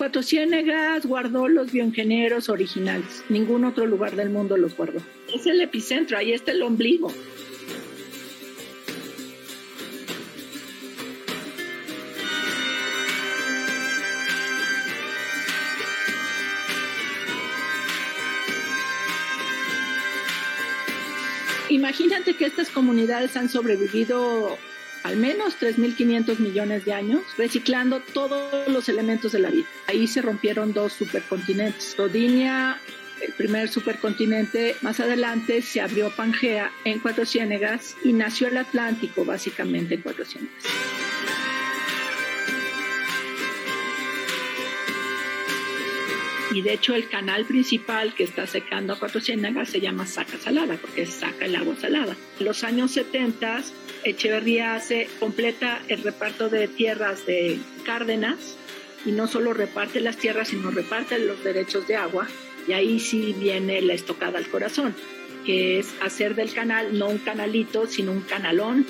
Cuatro Ciénegas guardó los bioingenieros originales. Ningún otro lugar del mundo los guardó. Es el epicentro, ahí está el ombligo. Imagínate que estas comunidades han sobrevivido al menos 3.500 millones de años, reciclando todos los elementos de la vida. Ahí se rompieron dos supercontinentes. Rodinia, el primer supercontinente, más adelante se abrió Pangea en Cuatro Ciénegas y nació el Atlántico básicamente en Cuatro Ciénegas. Y de hecho el canal principal que está secando a Cuatro Ciénegas se llama Saca Salada, porque saca el agua salada. En los años 70 Echeverría hace, completa el reparto de tierras de Cárdenas y no solo reparte las tierras, sino reparte los derechos de agua. Y ahí sí viene la estocada al corazón, que es hacer del canal no un canalito, sino un canalón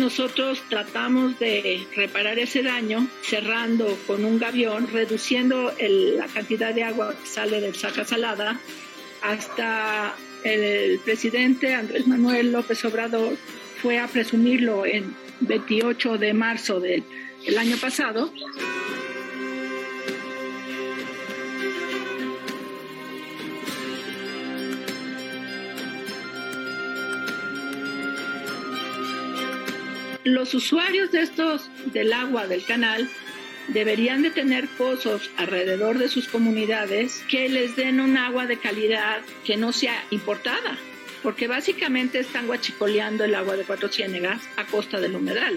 nosotros tratamos de reparar ese daño cerrando con un gavión, reduciendo la cantidad de agua que sale del saca salada hasta el presidente Andrés Manuel López Obrador fue a presumirlo en 28 de marzo del año pasado los usuarios de estos del agua del canal deberían de tener pozos alrededor de sus comunidades que les den un agua de calidad que no sea importada, porque básicamente están guachicoleando el agua de Cuatro Ciénegas a costa del humedal.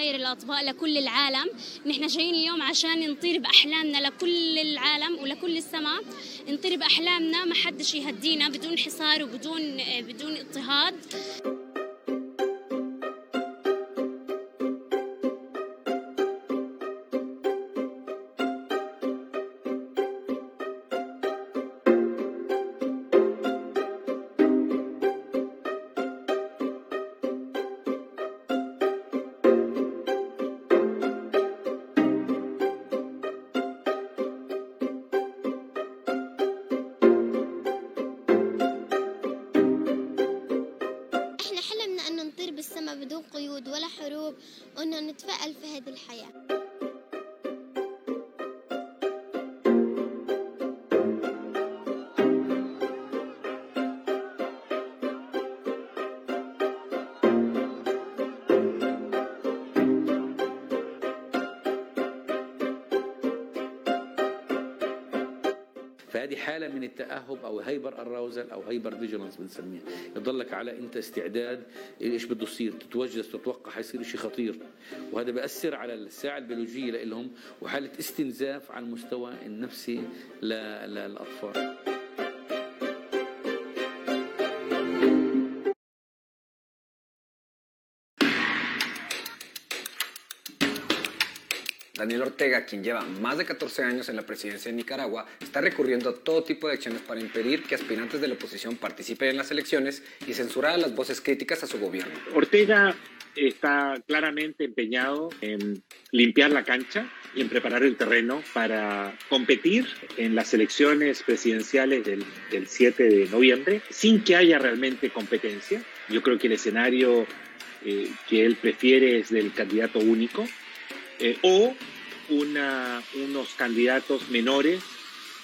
عشان نطير الأطباق لكل العالم. نحن جايين اليوم عشان نطير بأحلامنا لكل العالم ولكل السماء. نطير بأحلامنا ما حدش يهدينا بدون حصار وبدون بدون اضطهاد. فهذه حالة من التأهب أو هايبر اراوزل أو هايبر فيجيلانس بنسميها. يضلك على أنت استعداد إيش بده يصير؟ تتوجس تتوقع حيصير شيء خطير. وهذا بأثر على الساعة البيولوجية لهم وحالة استنزاف على المستوى النفسي للأطفال. Ortega, quien lleva más de 14 años en la presidencia de Nicaragua, está recurriendo a todo tipo de acciones para impedir que aspirantes de la oposición participen en las elecciones y censurar las voces críticas a su gobierno. Ortega está claramente empeñado en limpiar la cancha y en preparar el terreno para competir en las elecciones presidenciales del, 7 de noviembre sin que haya realmente competencia. Yo creo que el escenario eh, que él prefiere es del candidato único eh, o unos candidatos menores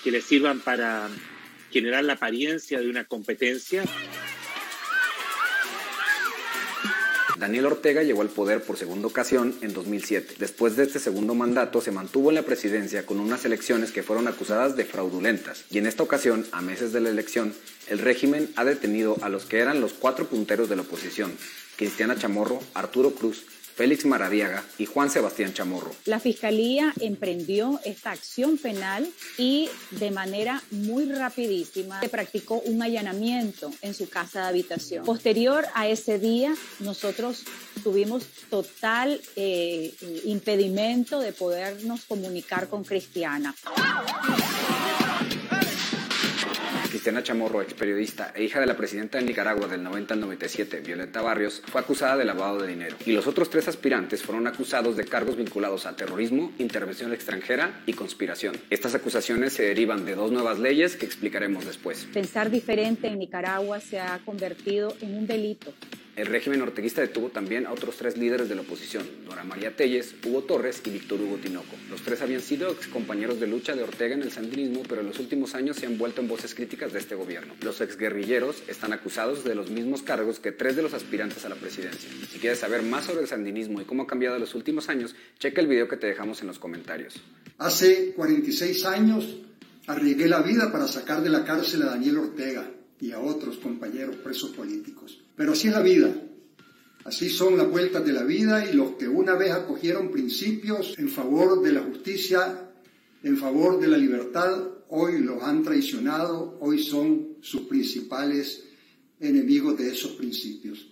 que le sirvan para generar la apariencia de una competencia. Daniel Ortega llegó al poder por segunda ocasión en 2007. Después de este segundo mandato se mantuvo en la presidencia con unas elecciones que fueron acusadas de fraudulentas. Y en esta ocasión, a meses de la elección, el régimen ha detenido a los que eran los cuatro punteros de la oposición, Cristiana Chamorro, Arturo Cruz, Félix Maradiaga y Juan Sebastián Chamorro. La Fiscalía emprendió esta acción penal y de manera muy rapidísima se practicó un allanamiento en su casa de habitación. Posterior a ese día, nosotros tuvimos total eh, impedimento de podernos comunicar con Cristiana. Cristiana Chamorro, ex periodista e hija de la presidenta de Nicaragua del 90 al 97, Violeta Barrios, fue acusada de lavado de dinero. Y los otros tres aspirantes fueron acusados de cargos vinculados a terrorismo, intervención extranjera y conspiración. Estas acusaciones se derivan de dos nuevas leyes que explicaremos después. Pensar diferente en Nicaragua se ha convertido en un delito. El régimen orteguista detuvo también a otros tres líderes de la oposición, Dora María Telles, Hugo Torres y Víctor Hugo Tinoco. Los tres habían sido ex compañeros de lucha de Ortega en el sandinismo, pero en los últimos años se han vuelto en voces críticas de este gobierno. Los exguerrilleros están acusados de los mismos cargos que tres de los aspirantes a la presidencia. Si quieres saber más sobre el sandinismo y cómo ha cambiado en los últimos años, checa el video que te dejamos en los comentarios. Hace 46 años arriesgué la vida para sacar de la cárcel a Daniel Ortega y a otros compañeros presos políticos. Pero así es la vida. Así son las vueltas de la vida y los que una vez acogieron principios en favor de la justicia, en favor de la libertad, hoy los han traicionado, hoy son sus principales enemigos de esos principios.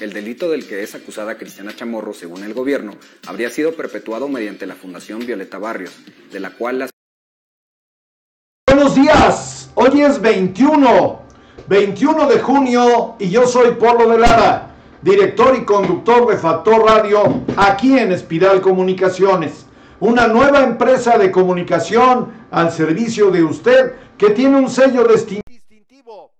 El delito del que es acusada Cristiana Chamorro, según el gobierno, habría sido perpetuado mediante la Fundación Violeta Barrios, de la cual las Buenos días, hoy es 21, 21 de junio y yo soy Polo de Lara, director y conductor de Factor Radio aquí en Espiral Comunicaciones, una nueva empresa de comunicación al servicio de usted que tiene un sello distintivo,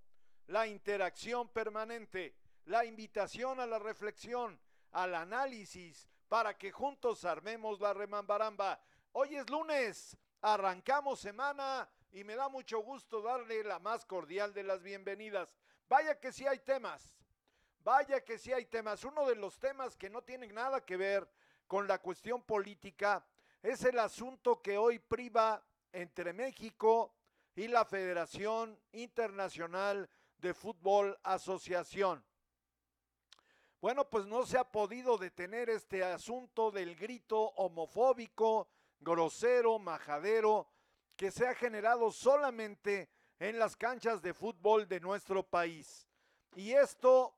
la interacción permanente, la invitación a la reflexión, al análisis, para que juntos armemos la remambaramba. Hoy es lunes, arrancamos semana y me da mucho gusto darle la más cordial de las bienvenidas. Vaya que sí hay temas, vaya que sí hay temas. Uno de los temas que no tienen nada que ver con la cuestión política es el asunto que hoy priva entre México y la Federación Internacional de Fútbol Asociación. Bueno, pues no se ha podido detener este asunto del grito homofóbico, grosero, majadero, que se ha generado solamente en las canchas de fútbol de nuestro país. Y esto,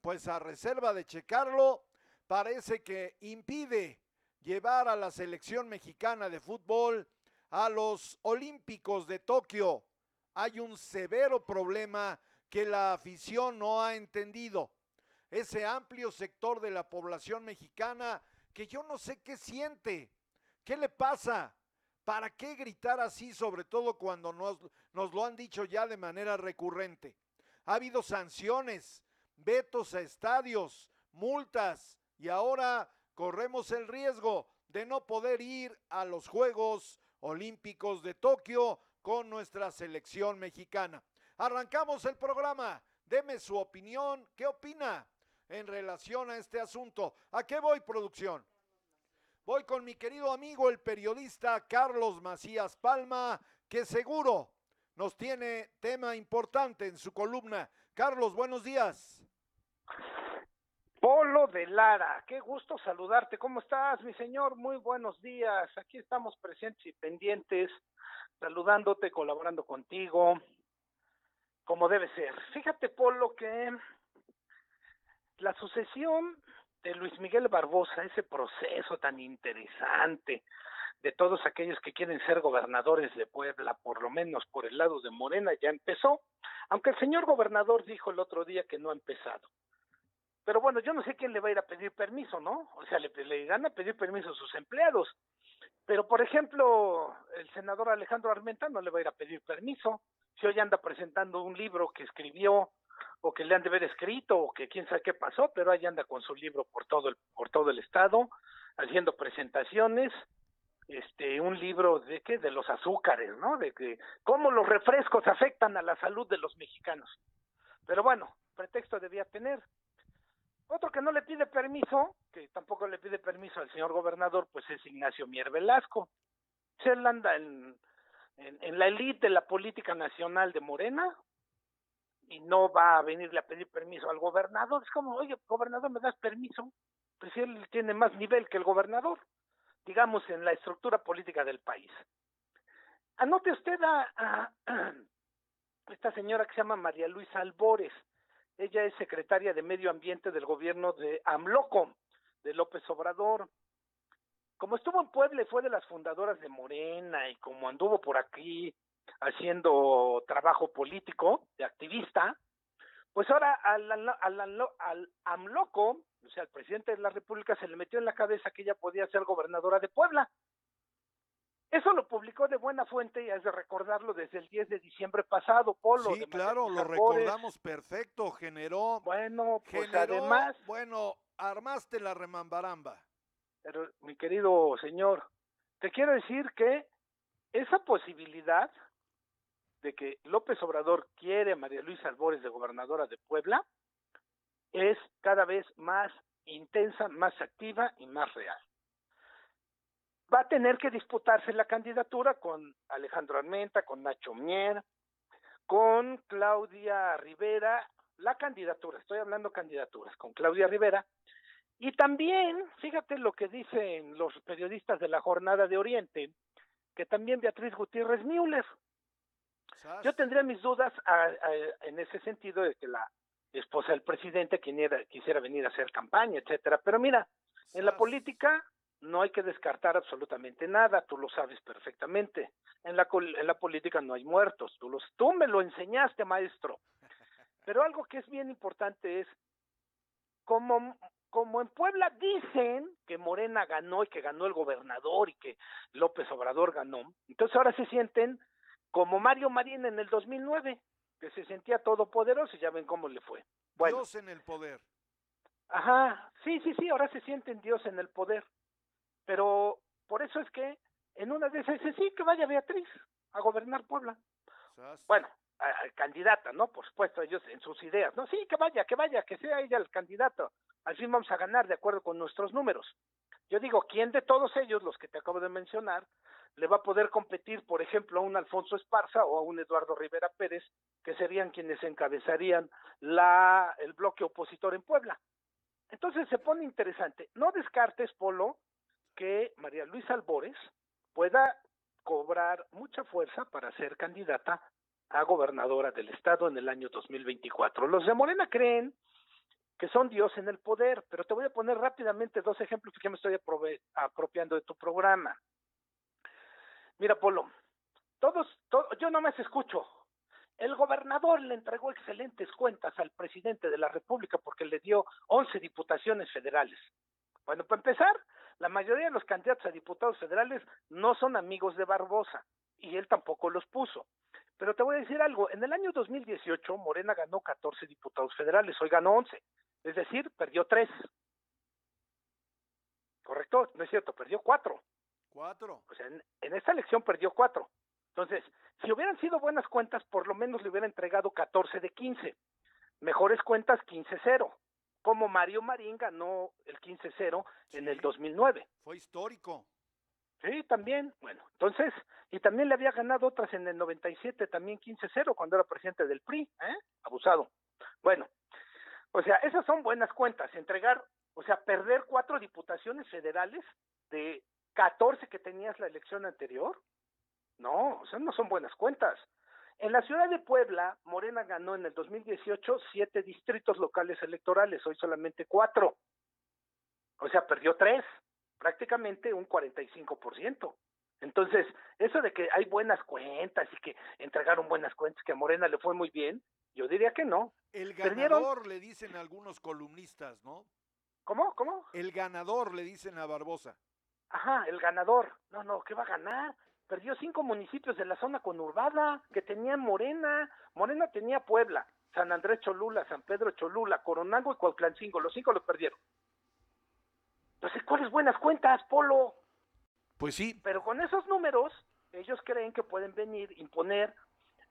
pues a reserva de checarlo, parece que impide llevar a la selección mexicana de fútbol a los Olímpicos de Tokio. Hay un severo problema que la afición no ha entendido ese amplio sector de la población mexicana que yo no sé qué siente, qué le pasa, para qué gritar así, sobre todo cuando nos, nos lo han dicho ya de manera recurrente. Ha habido sanciones, vetos a estadios, multas y ahora corremos el riesgo de no poder ir a los Juegos Olímpicos de Tokio con nuestra selección mexicana. Arrancamos el programa. Deme su opinión. ¿Qué opina? en relación a este asunto. ¿A qué voy, producción? Voy con mi querido amigo, el periodista Carlos Macías Palma, que seguro nos tiene tema importante en su columna. Carlos, buenos días. Polo de Lara, qué gusto saludarte. ¿Cómo estás, mi señor? Muy buenos días. Aquí estamos presentes y pendientes, saludándote, colaborando contigo, como debe ser. Fíjate, Polo, que la sucesión de Luis Miguel Barbosa, ese proceso tan interesante de todos aquellos que quieren ser gobernadores de Puebla, por lo menos por el lado de Morena, ya empezó, aunque el señor gobernador dijo el otro día que no ha empezado. Pero bueno, yo no sé quién le va a ir a pedir permiso, ¿no? O sea, le, le a pedir permiso a sus empleados. Pero, por ejemplo, el senador Alejandro Armenta no le va a ir a pedir permiso. Si hoy anda presentando un libro que escribió o que le han de haber escrito o que quién sabe qué pasó, pero ahí anda con su libro por todo el por todo el estado haciendo presentaciones, este un libro de qué de los azúcares, ¿no? De que cómo los refrescos afectan a la salud de los mexicanos. Pero bueno, pretexto debía tener. Otro que no le pide permiso, que tampoco le pide permiso al señor gobernador, pues es Ignacio Mier Velasco. Él anda en, en, en la élite de la política nacional de Morena, y no va a venirle a pedir permiso al gobernador. Es como, oye, gobernador, ¿me das permiso? Pues él tiene más nivel que el gobernador, digamos, en la estructura política del país. Anote usted a, esta señora que se llama María Luisa Albores. Ella es secretaria de Medio Ambiente del gobierno de AMLOCO, de López Obrador. Como estuvo en Puebla y fue de las fundadoras de Morena y como anduvo por aquí haciendo trabajo político, de activista, pues ahora al, al, AMLOCO, o sea, al presidente de la República, se le metió en la cabeza que ella podía ser gobernadora de Puebla. Eso lo publicó de buena fuente y es de recordarlo desde el 10 de diciembre pasado, Polo. Sí, claro, lo recordamos perfecto, generó. Bueno, pues además. Bueno, armaste la remambaramba. Pero, mi querido señor, te quiero decir que esa posibilidad de que López Obrador quiere a María Luisa Albores de gobernadora de Puebla es cada vez más intensa, más activa y más real. Va a tener que disputarse la candidatura con Alejandro Armenta, con Nacho Mier, con Claudia Rivera, la candidatura, estoy hablando candidaturas, con Claudia Rivera, y también, fíjate lo que dicen los periodistas de la Jornada de Oriente, que también Beatriz Gutiérrez Müller, yo tendría mis dudas en ese sentido de que la esposa del presidente quisiera, quisiera venir a hacer campaña, etcétera. Pero mira, en la política no hay que descartar absolutamente nada, tú lo sabes perfectamente. En la, en la política no hay muertos, tú, los, tú me lo enseñaste, maestro. Pero algo que es bien importante es, como, como en Puebla dicen que Morena ganó y que ganó el gobernador y que López Obrador ganó, entonces ahora se sienten como Mario Marín en el 2009, que se sentía todopoderoso y ya ven cómo le fue. Bueno, Dios en el poder. Ajá, sí, sí, sí, ahora se sienten Dios en el poder. Pero por eso es que en una de esas dice, sí, que vaya Beatriz a gobernar Puebla. Bueno, candidata, ¿no? Por supuesto, ellos en sus ideas, ¿no? Sí, que vaya, que vaya, que sea ella el candidato. Al fin vamos a ganar de acuerdo con nuestros números. Yo digo, ¿quién de todos ellos, los que te acabo de mencionar, le va a poder competir, por ejemplo, a un Alfonso Esparza o a un Eduardo Rivera Pérez, que serían quienes encabezarían la, el bloque opositor en Puebla. Entonces se pone interesante. No descartes, Polo, que María Luisa Albores pueda cobrar mucha fuerza para ser candidata a gobernadora del estado en el año 2024. Los de Morena creen que son Dios en el poder, pero te voy a poner rápidamente dos ejemplos que me estoy apropiando de tu programa. Mira, Polo, todos, yo no más escucho. El gobernador le entregó excelentes cuentas al presidente de la República porque le dio 11 diputaciones federales. Bueno, para empezar, la mayoría de los candidatos a diputados federales no son amigos de Barbosa y él tampoco los puso. Pero te voy a decir algo, en el año 2018 Morena ganó 14 diputados federales, hoy ganó 11, es decir, perdió 3. ¿Correcto? No es cierto, perdió 4. Cuatro. O sea, en, esta elección perdió cuatro. Entonces, si hubieran sido buenas cuentas, por lo menos le hubiera entregado 14 de 15. Mejores cuentas, 15-0. Como Mario Marín ganó el 15-0 en el 2009. Fue histórico. Sí, también. Bueno, entonces, y también le había ganado otras en el 97, también 15-0, cuando era presidente del PRI, ¿eh? Abusado. Bueno, o sea, esas son buenas cuentas. Entregar, o sea, perder cuatro diputaciones federales de 14 que tenías la elección anterior. No, o sea, no son buenas cuentas. En la ciudad de Puebla, Morena ganó en el 2018 siete distritos locales electorales, hoy solamente cuatro. O sea, perdió tres, prácticamente un 45%. Entonces, eso de que hay buenas cuentas y que entregaron buenas cuentas, que a Morena le fue muy bien, yo diría que no. El ganador le dicen algunos columnistas, ¿no? ¿Cómo? ¿Cómo? El ganador le dicen a Barbosa. Ajá, el ganador. No, no, ¿qué va a ganar? Perdió cinco municipios de la zona conurbada que tenían Morena. Morena tenía Puebla, San Andrés Cholula, San Pedro Cholula, Coronango y Cuauhtlancingo. Los cinco los perdieron. Entonces, ¿cuáles buenas cuentas, Polo? Pues sí. Pero con esos números, ellos creen que pueden venir, imponer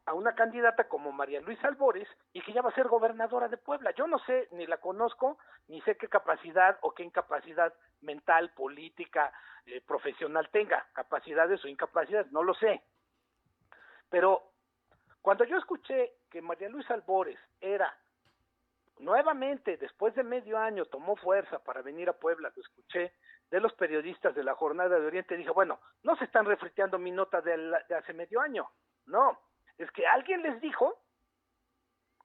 a una candidata como María Luisa Albores y que ya va a ser gobernadora de Puebla. Yo no sé, ni la conozco, ni sé qué capacidad o qué incapacidad mental, política, eh, profesional tenga, capacidades o incapacidades, no lo sé. Pero Cuando yo escuché que María Luisa Albores era nuevamente, después de medio año, tomó fuerza para venir a Puebla, lo escuché de los periodistas de la Jornada de Oriente, dije, bueno, no se están refriteando mi nota de, de hace medio año, no, es que alguien les dijo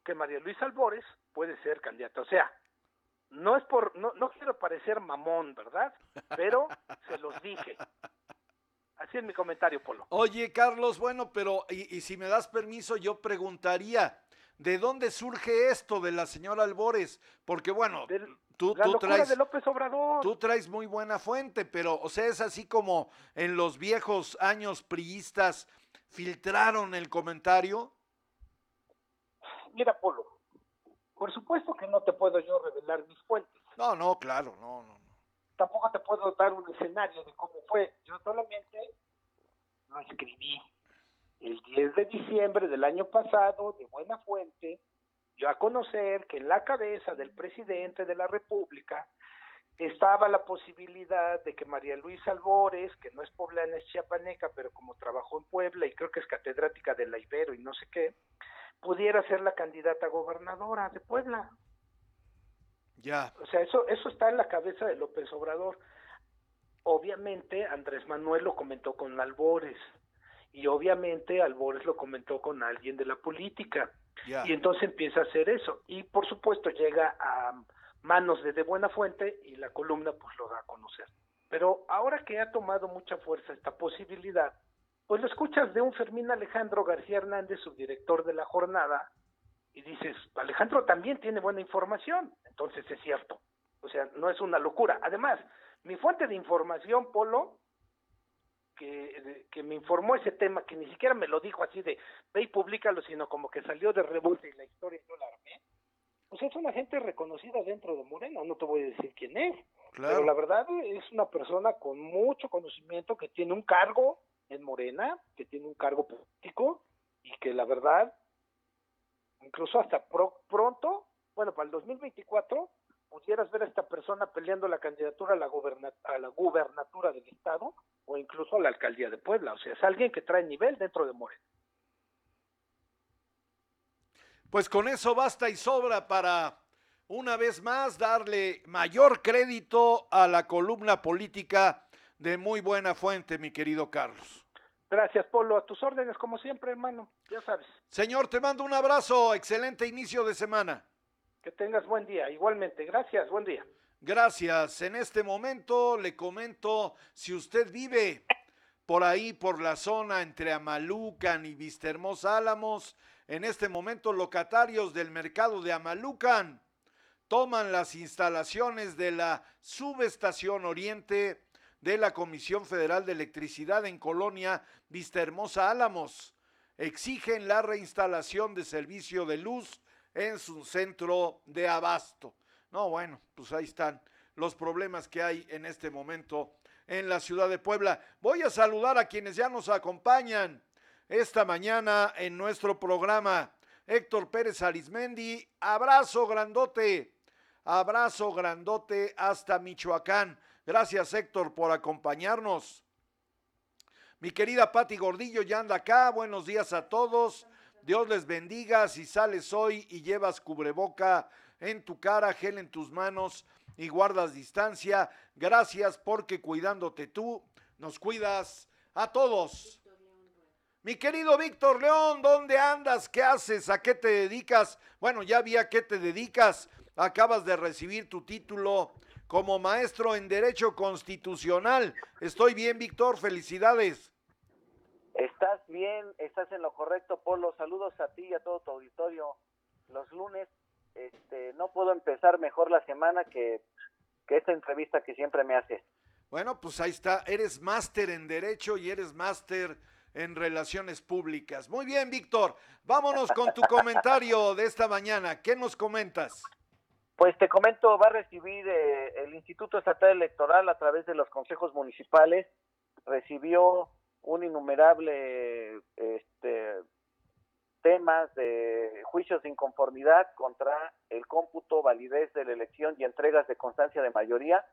que María Luisa Albores puede ser candidata, o sea, no es por, no, no quiero parecer mamón, ¿verdad? Pero se los dije. Así es mi comentario, Polo. Oye, Carlos, bueno, pero y, y si me das permiso, yo preguntaría, ¿de dónde surge esto de la señora Albores? Porque bueno, tú, la tú traes de López Obrador. tú traes muy buena fuente, pero o sea, es así como en los viejos años priistas filtraron el comentario. Mira, Polo, por supuesto que no te puedo yo revelar mis fuentes. No, no, claro, no, no. Tampoco te puedo dar un escenario de cómo fue. Yo solamente lo escribí el 10 de diciembre del año pasado, de buena fuente, yo a conocer que en la cabeza del presidente de la República estaba la posibilidad de que María Luisa Albores, que no es poblana, es chiapaneca, pero como trabajó en Puebla y creo que es catedrática de la Ibero y no sé qué, pudiera ser la candidata a gobernadora de Puebla. Ya. O sea, eso, eso está en la cabeza de López Obrador. Obviamente Andrés Manuel lo comentó con Albores y obviamente Albores lo comentó con alguien de la política. Ya. Y entonces empieza a hacer eso. Y por supuesto llega a manos de De Buena Fuente y la columna pues lo da a conocer. Pero ahora que ha tomado mucha fuerza esta posibilidad, pues lo escuchas de un Fermín Alejandro García Hernández, subdirector de la jornada, y dices, Alejandro también tiene buena información, entonces es cierto. O sea, no es una locura. Además, mi fuente de información, Polo, que, me informó ese tema, que ni siquiera me lo dijo así de ve y públicalo, sino como que salió de rebote y la historia yo la armé, pues es una gente reconocida dentro de Morena, no te voy a decir quién es, Claro. pero la verdad es una persona con mucho conocimiento, que tiene un cargo en Morena, que tiene un cargo político y que la verdad, incluso hasta pro- pronto, bueno, para el 2024, pudieras ver a esta persona peleando la candidatura a la, a la gubernatura del Estado o incluso a la alcaldía de Puebla. O sea, es alguien que trae nivel dentro de Morena. Pues con eso basta y sobra para una vez más darle mayor crédito a la columna política de muy buena fuente, mi querido Carlos. Gracias, Polo. A tus órdenes, como siempre, hermano. Ya sabes. Señor, te mando un abrazo, excelente inicio de semana. Que tengas buen día. Igualmente. Gracias. Buen día. Gracias. En este momento le comento, si usted vive por ahí, por la zona entre Amalucan y Vistahermosa Álamos, en este momento locatarios del mercado de Amalucan toman las instalaciones de la subestación oriente de la Comisión Federal de Electricidad en Colonia Vistahermosa Álamos. Exigen la reinstalación de servicio de luz en su centro de abasto. No, bueno, pues ahí están los problemas que hay en este momento en la ciudad de Puebla. Voy a saludar a quienes ya nos acompañan esta mañana en nuestro programa. Héctor Pérez Arismendi, abrazo grandote, abrazo grandote hasta Michoacán. Gracias Héctor por acompañarnos. Mi querida Pati Gordillo ya anda acá. Buenos días a todos. Dios les bendiga. Si sales hoy y llevas cubreboca en tu cara, gel en tus manos y guardas distancia, gracias porque cuidándote tú, nos cuidas a todos. Mi querido Víctor León, ¿dónde andas? ¿Qué haces? ¿A qué te dedicas? Bueno, ya vi a qué te dedicas. Acabas de recibir tu título como maestro en Derecho Constitucional. Estoy bien, Víctor, felicidades. Estás bien, estás en lo correcto, Polo. Saludos a ti y a todo tu auditorio. Los lunes, este, no puedo empezar mejor la semana que, que esta entrevista que siempre me haces. Bueno, pues ahí está. Eres máster en Derecho y eres máster en Relaciones Públicas. Muy bien, Víctor. Vámonos con tu comentario de esta mañana. ¿Qué nos comentas? Pues te comento, va a recibir eh, el Instituto Estatal Electoral a través de los consejos municipales, recibió un innumerable este, temas de juicios de inconformidad contra el cómputo, validez de la elección y entregas de constancia de mayoría.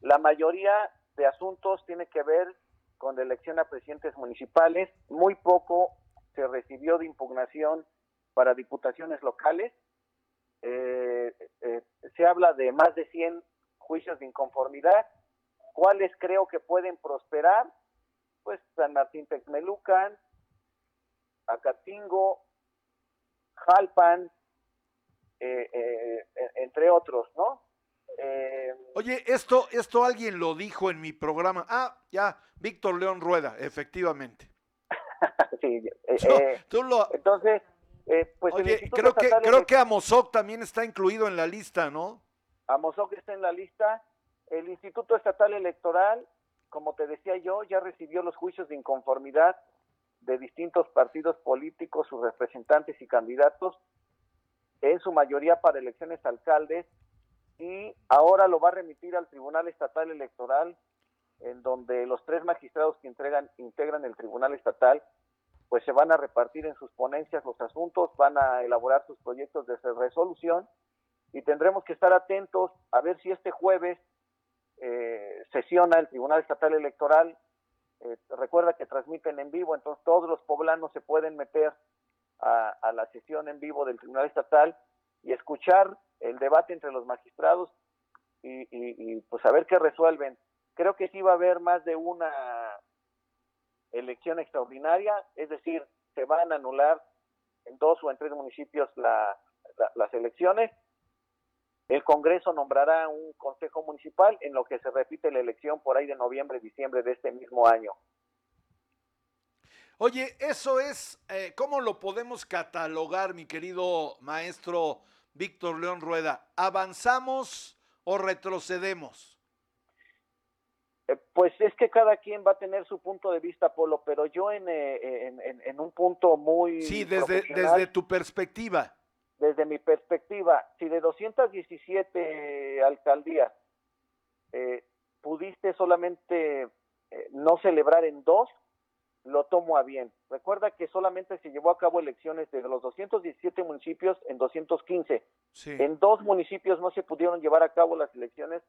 La mayoría de asuntos tiene que ver con la elección a presidentes municipales, muy poco se recibió de impugnación para diputaciones locales. Eh, eh, se habla de más de 100 juicios de inconformidad. ¿Cuáles creo que pueden prosperar? Pues San Martín Texmelucan, Acatingo, Jalpan, eh, entre otros, ¿no? Oye, esto, esto alguien lo dijo en mi programa. Ah, ya, Víctor León Rueda, efectivamente. sí, tú lo... Entonces, eh, pues Oye, creo que, creo que Amozoc también está incluido en la lista, ¿no? Amozoc está en la lista. El Instituto Estatal Electoral, como te decía yo, ya recibió los juicios de inconformidad de distintos partidos políticos, sus representantes y candidatos, en su mayoría para elecciones alcaldes, y ahora lo va a remitir al Tribunal Estatal Electoral, en donde los tres magistrados que entregan, integran el Tribunal Estatal pues se van a repartir en sus ponencias los asuntos, van a elaborar sus proyectos de resolución y tendremos que estar atentos a ver si este jueves eh, sesiona el Tribunal Estatal Electoral. Eh, recuerda que transmiten en vivo, entonces todos los poblanos se pueden meter a, la sesión en vivo del Tribunal Estatal y escuchar el debate entre los magistrados y, y, pues a ver qué resuelven. Creo que sí va a haber más de una elección extraordinaria, es decir, se van a anular en dos o en tres municipios las elecciones. El Congreso nombrará un consejo municipal en lo que se repite la elección por ahí de noviembre, diciembre de este mismo año. Oye, eso es, eh, ¿cómo lo podemos catalogar, mi querido maestro Víctor León Rueda? ¿Avanzamos o retrocedemos? Eh, pues es que cada quien va a tener su punto de vista, Polo, pero yo en, eh, en, un punto muy... Sí, desde, desde tu perspectiva. Desde mi perspectiva, si de 217 alcaldías eh, pudiste solamente no celebrar en dos, lo tomo a bien. Recuerda que solamente se llevó a cabo elecciones de los 217 municipios en 215. En dos municipios no se pudieron llevar a cabo las elecciones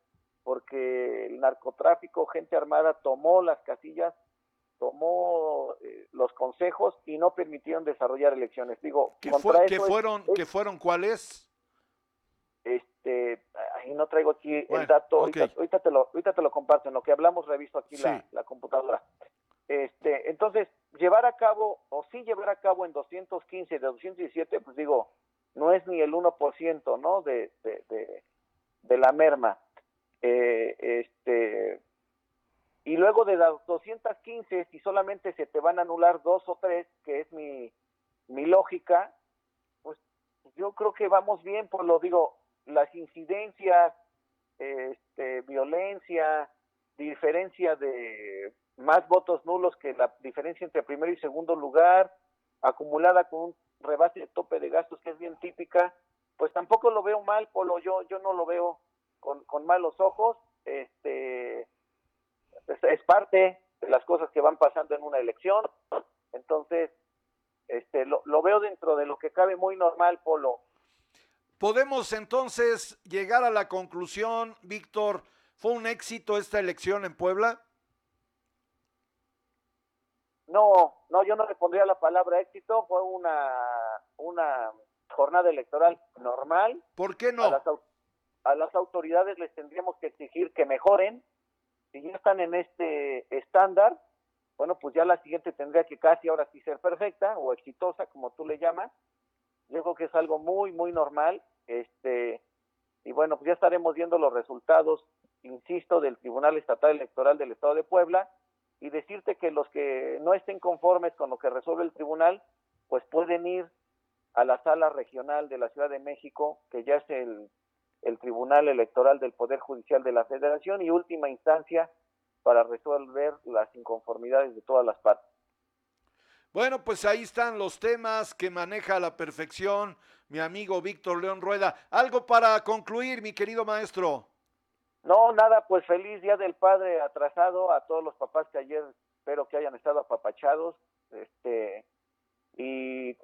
porque el narcotráfico, gente armada, tomó las casillas, tomó eh, los consejos y no permitieron desarrollar elecciones. Digo, ¿Qué, fueron, ¿qué fueron cuáles? Este, ahí no traigo aquí el dato, ahorita, te lo, ahorita te lo comparto, en lo que hablamos reviso aquí la, la computadora. Este, entonces, llevar a cabo, o sí llevar a cabo en 215 de 217, pues digo, no es ni el 1%, ¿no? De, de, de, de la merma. Eh, este, y luego de las 215, si solamente se te van a anular dos o tres, que es mi, mi lógica, pues yo creo que vamos bien, por lo digo, las incidencias, este, violencia, diferencia de más votos nulos que la diferencia entre primero y segundo lugar, acumulada con un rebase de tope de gastos que es bien típica, pues tampoco lo veo mal, Polo, yo, yo no lo veo con, con malos ojos, este, es, parte de las cosas que van pasando en una elección, entonces, este, lo, lo veo dentro de lo que cabe muy normal, Polo. Podemos entonces llegar a la conclusión, Víctor, ¿fue un éxito esta elección en Puebla? No, no, yo no le pondría la palabra éxito, fue una, una jornada electoral normal. ¿Por qué no? a las autoridades les tendríamos que exigir que mejoren. Si ya están en este estándar, bueno, pues ya la siguiente tendría que casi ahora sí ser perfecta o exitosa, como tú le llamas. Yo creo que es algo muy, muy normal. Este, y bueno, pues ya estaremos viendo los resultados, insisto, del Tribunal Estatal Electoral del Estado de Puebla y decirte que los que no estén conformes con lo que resuelve el tribunal, pues pueden ir a la sala regional de la Ciudad de México, que ya es el Tribunal Electoral del Poder Judicial de la Federación y última instancia para resolver las inconformidades de todas las partes. Bueno, pues ahí están los temas que maneja a la perfección mi amigo Víctor León Rueda. ¿Algo para concluir, mi querido maestro? No, nada, pues feliz Día del Padre atrasado a todos los papás que ayer espero que hayan estado apapachados. Este, y,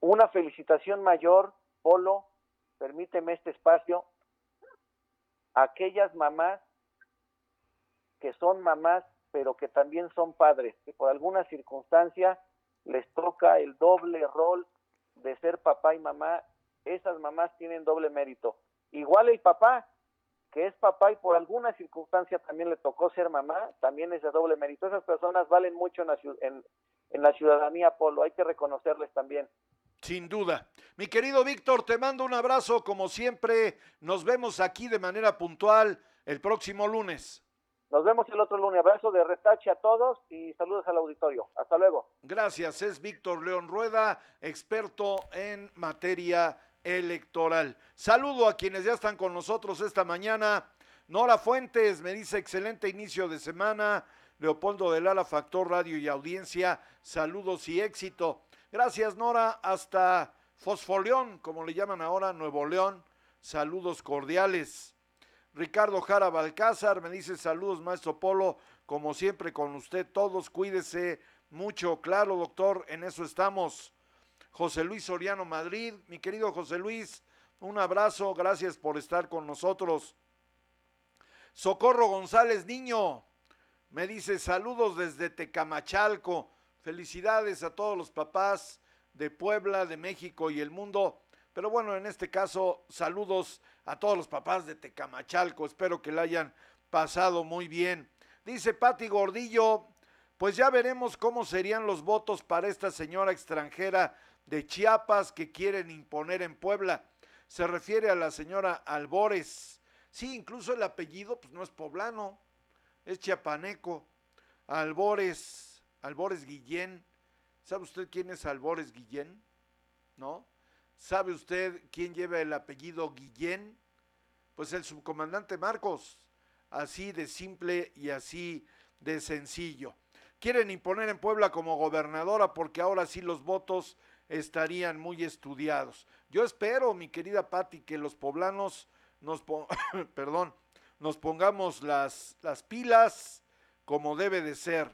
una felicitación mayor, Polo, permíteme este espacio, aquellas mamás que son mamás, pero que también son padres, que por alguna circunstancia les toca el doble rol de ser papá y mamá. Esas mamás tienen doble mérito. Igual el papá, que es papá y por alguna circunstancia también le tocó ser mamá, también es de doble mérito. Esas personas valen mucho en la, en, en la ciudadanía, Polo, hay que reconocerles también. Sin duda. Mi querido Víctor, te mando un abrazo como siempre. Nos vemos aquí de manera puntual el próximo lunes. Nos vemos el otro lunes. Abrazo de retache a todos y saludos al auditorio. Hasta luego. Gracias. Es Víctor León Rueda, experto en materia electoral. Saludo a quienes ya están con nosotros esta mañana. Nora Fuentes me dice excelente inicio de semana. Leopoldo del Ala, Factor Radio y Audiencia. Saludos y éxito. Gracias, Nora. Hasta Fosfoleón, como le llaman ahora, Nuevo León. Saludos cordiales. Ricardo Jara Balcázar me dice saludos, maestro Polo, como siempre con usted todos, cuídese mucho, claro, doctor, en eso estamos. José Luis Soriano Madrid, mi querido José Luis, un abrazo, gracias por estar con nosotros. Socorro González Niño, me dice saludos desde Tecamachalco, felicidades a todos los papás de Puebla, de México y el mundo. Pero bueno, en este caso, saludos a todos los papás de Tecamachalco. Espero que la hayan pasado muy bien. Dice Pati Gordillo, pues ya veremos cómo serían los votos para esta señora extranjera de Chiapas que quieren imponer en Puebla. Se refiere a la señora Albores. Sí, incluso el apellido pues no es poblano, es chiapaneco. Albores, Albores Guillén. ¿Sabe usted quién es Albores Guillén? ¿No? ¿Sabe usted quién lleva el apellido Guillén? Pues el subcomandante Marcos. Así de simple y así de sencillo. Quieren imponer en Puebla como gobernadora porque ahora sí los votos estarían muy estudiados. Yo espero, mi querida Patti, que los poblanos nos, nos pongamos las, las pilas como debe de ser.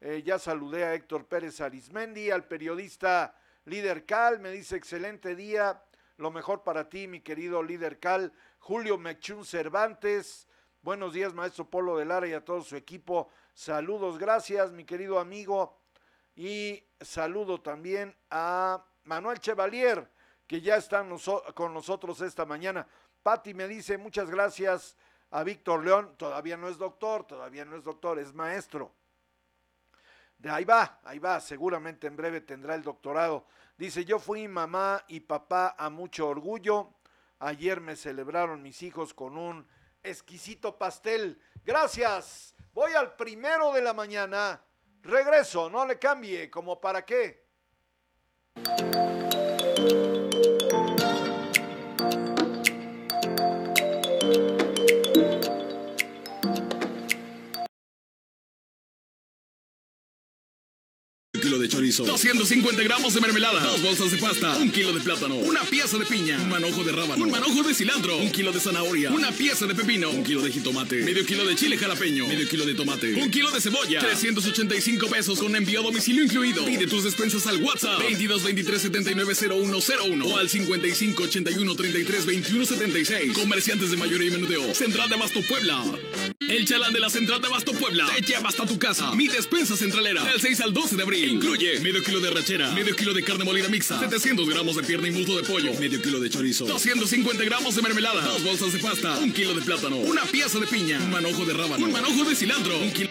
Eh, ya saludé a Héctor Pérez Arismendi, al periodista Líder Cal me dice excelente día, lo mejor para ti, mi querido Líder Cal. Julio Mechún Cervantes, buenos días, maestro Polo de Lara y a todo su equipo. Saludos, gracias, mi querido amigo. Y saludo también a Manuel Chevalier, que ya está con nosotros esta mañana. Patti me dice muchas gracias a Víctor León, todavía no es doctor, todavía no es doctor, es maestro. De ahí va, ahí va, seguramente en breve tendrá el doctorado. Dice, yo fui mamá y papá a mucho orgullo. Ayer me celebraron mis hijos con un exquisito pastel. Gracias. Voy al primero de la mañana. Regreso, no le cambie, como para qué. Kilo de chorizo, 250 gramos de mermelada, dos bolsas de pasta, un kilo de plátano, una pieza de piña, un manojo de rábano, un manojo de cilantro, un kilo de zanahoria, una pieza de pepino, un kilo de jitomate, medio kilo de chile jalapeño, medio kilo de tomate, un kilo de cebolla, 385 pesos con envío a domicilio incluido. Pide tus despensas al WhatsApp 22 23 79 0101 o al 55 81 33 21 76. Comerciantes de mayoría y menudeo. Central de Abasto Puebla. El chalán de la Central de Abasto Puebla te lleva hasta tu casa. Mi despensa centralera del 6 al 12 de abril. Incluye medio kilo de rachera, medio kilo de carne molida mixta, 700 gramos de pierna y muslo de pollo, medio kilo de chorizo, 250 gramos de mermelada, dos bolsas de pasta, un kilo de plátano, una pieza de piña, un manojo de rábano, un manojo de cilantro, un kilo...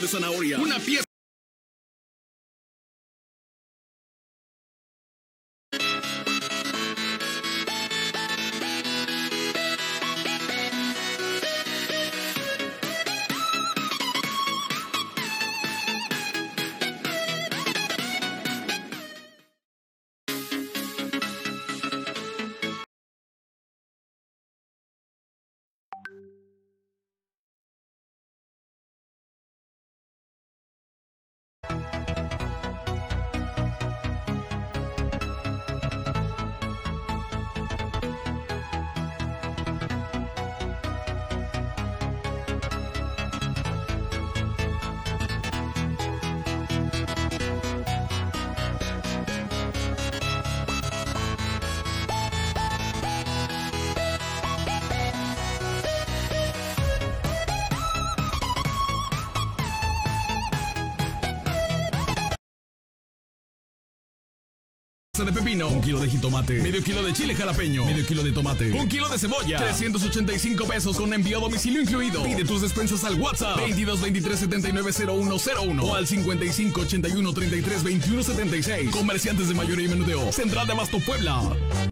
de zanahoria, una pieza. De pepino, un kilo de jitomate, medio kilo de chile jalapeño, medio kilo de tomate, un kilo de cebolla, 385 pesos con envío a domicilio incluido. Pide tus despensas al WhatsApp 22 23 79 0101 o al 55 81 33 21 76. Comerciantes de mayoría y menudeo. Central de Abasto Puebla.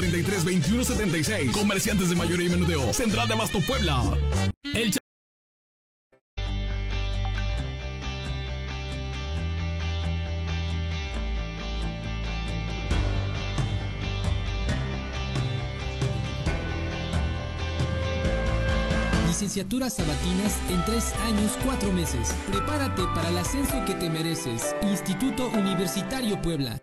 33 21 76. Comerciantes de mayoría y menudeo. Central de Abasto Puebla. El Licenciaturas sabatinas en tres años, cuatro meses. Prepárate para el ascenso que te mereces. Instituto Universitario Puebla.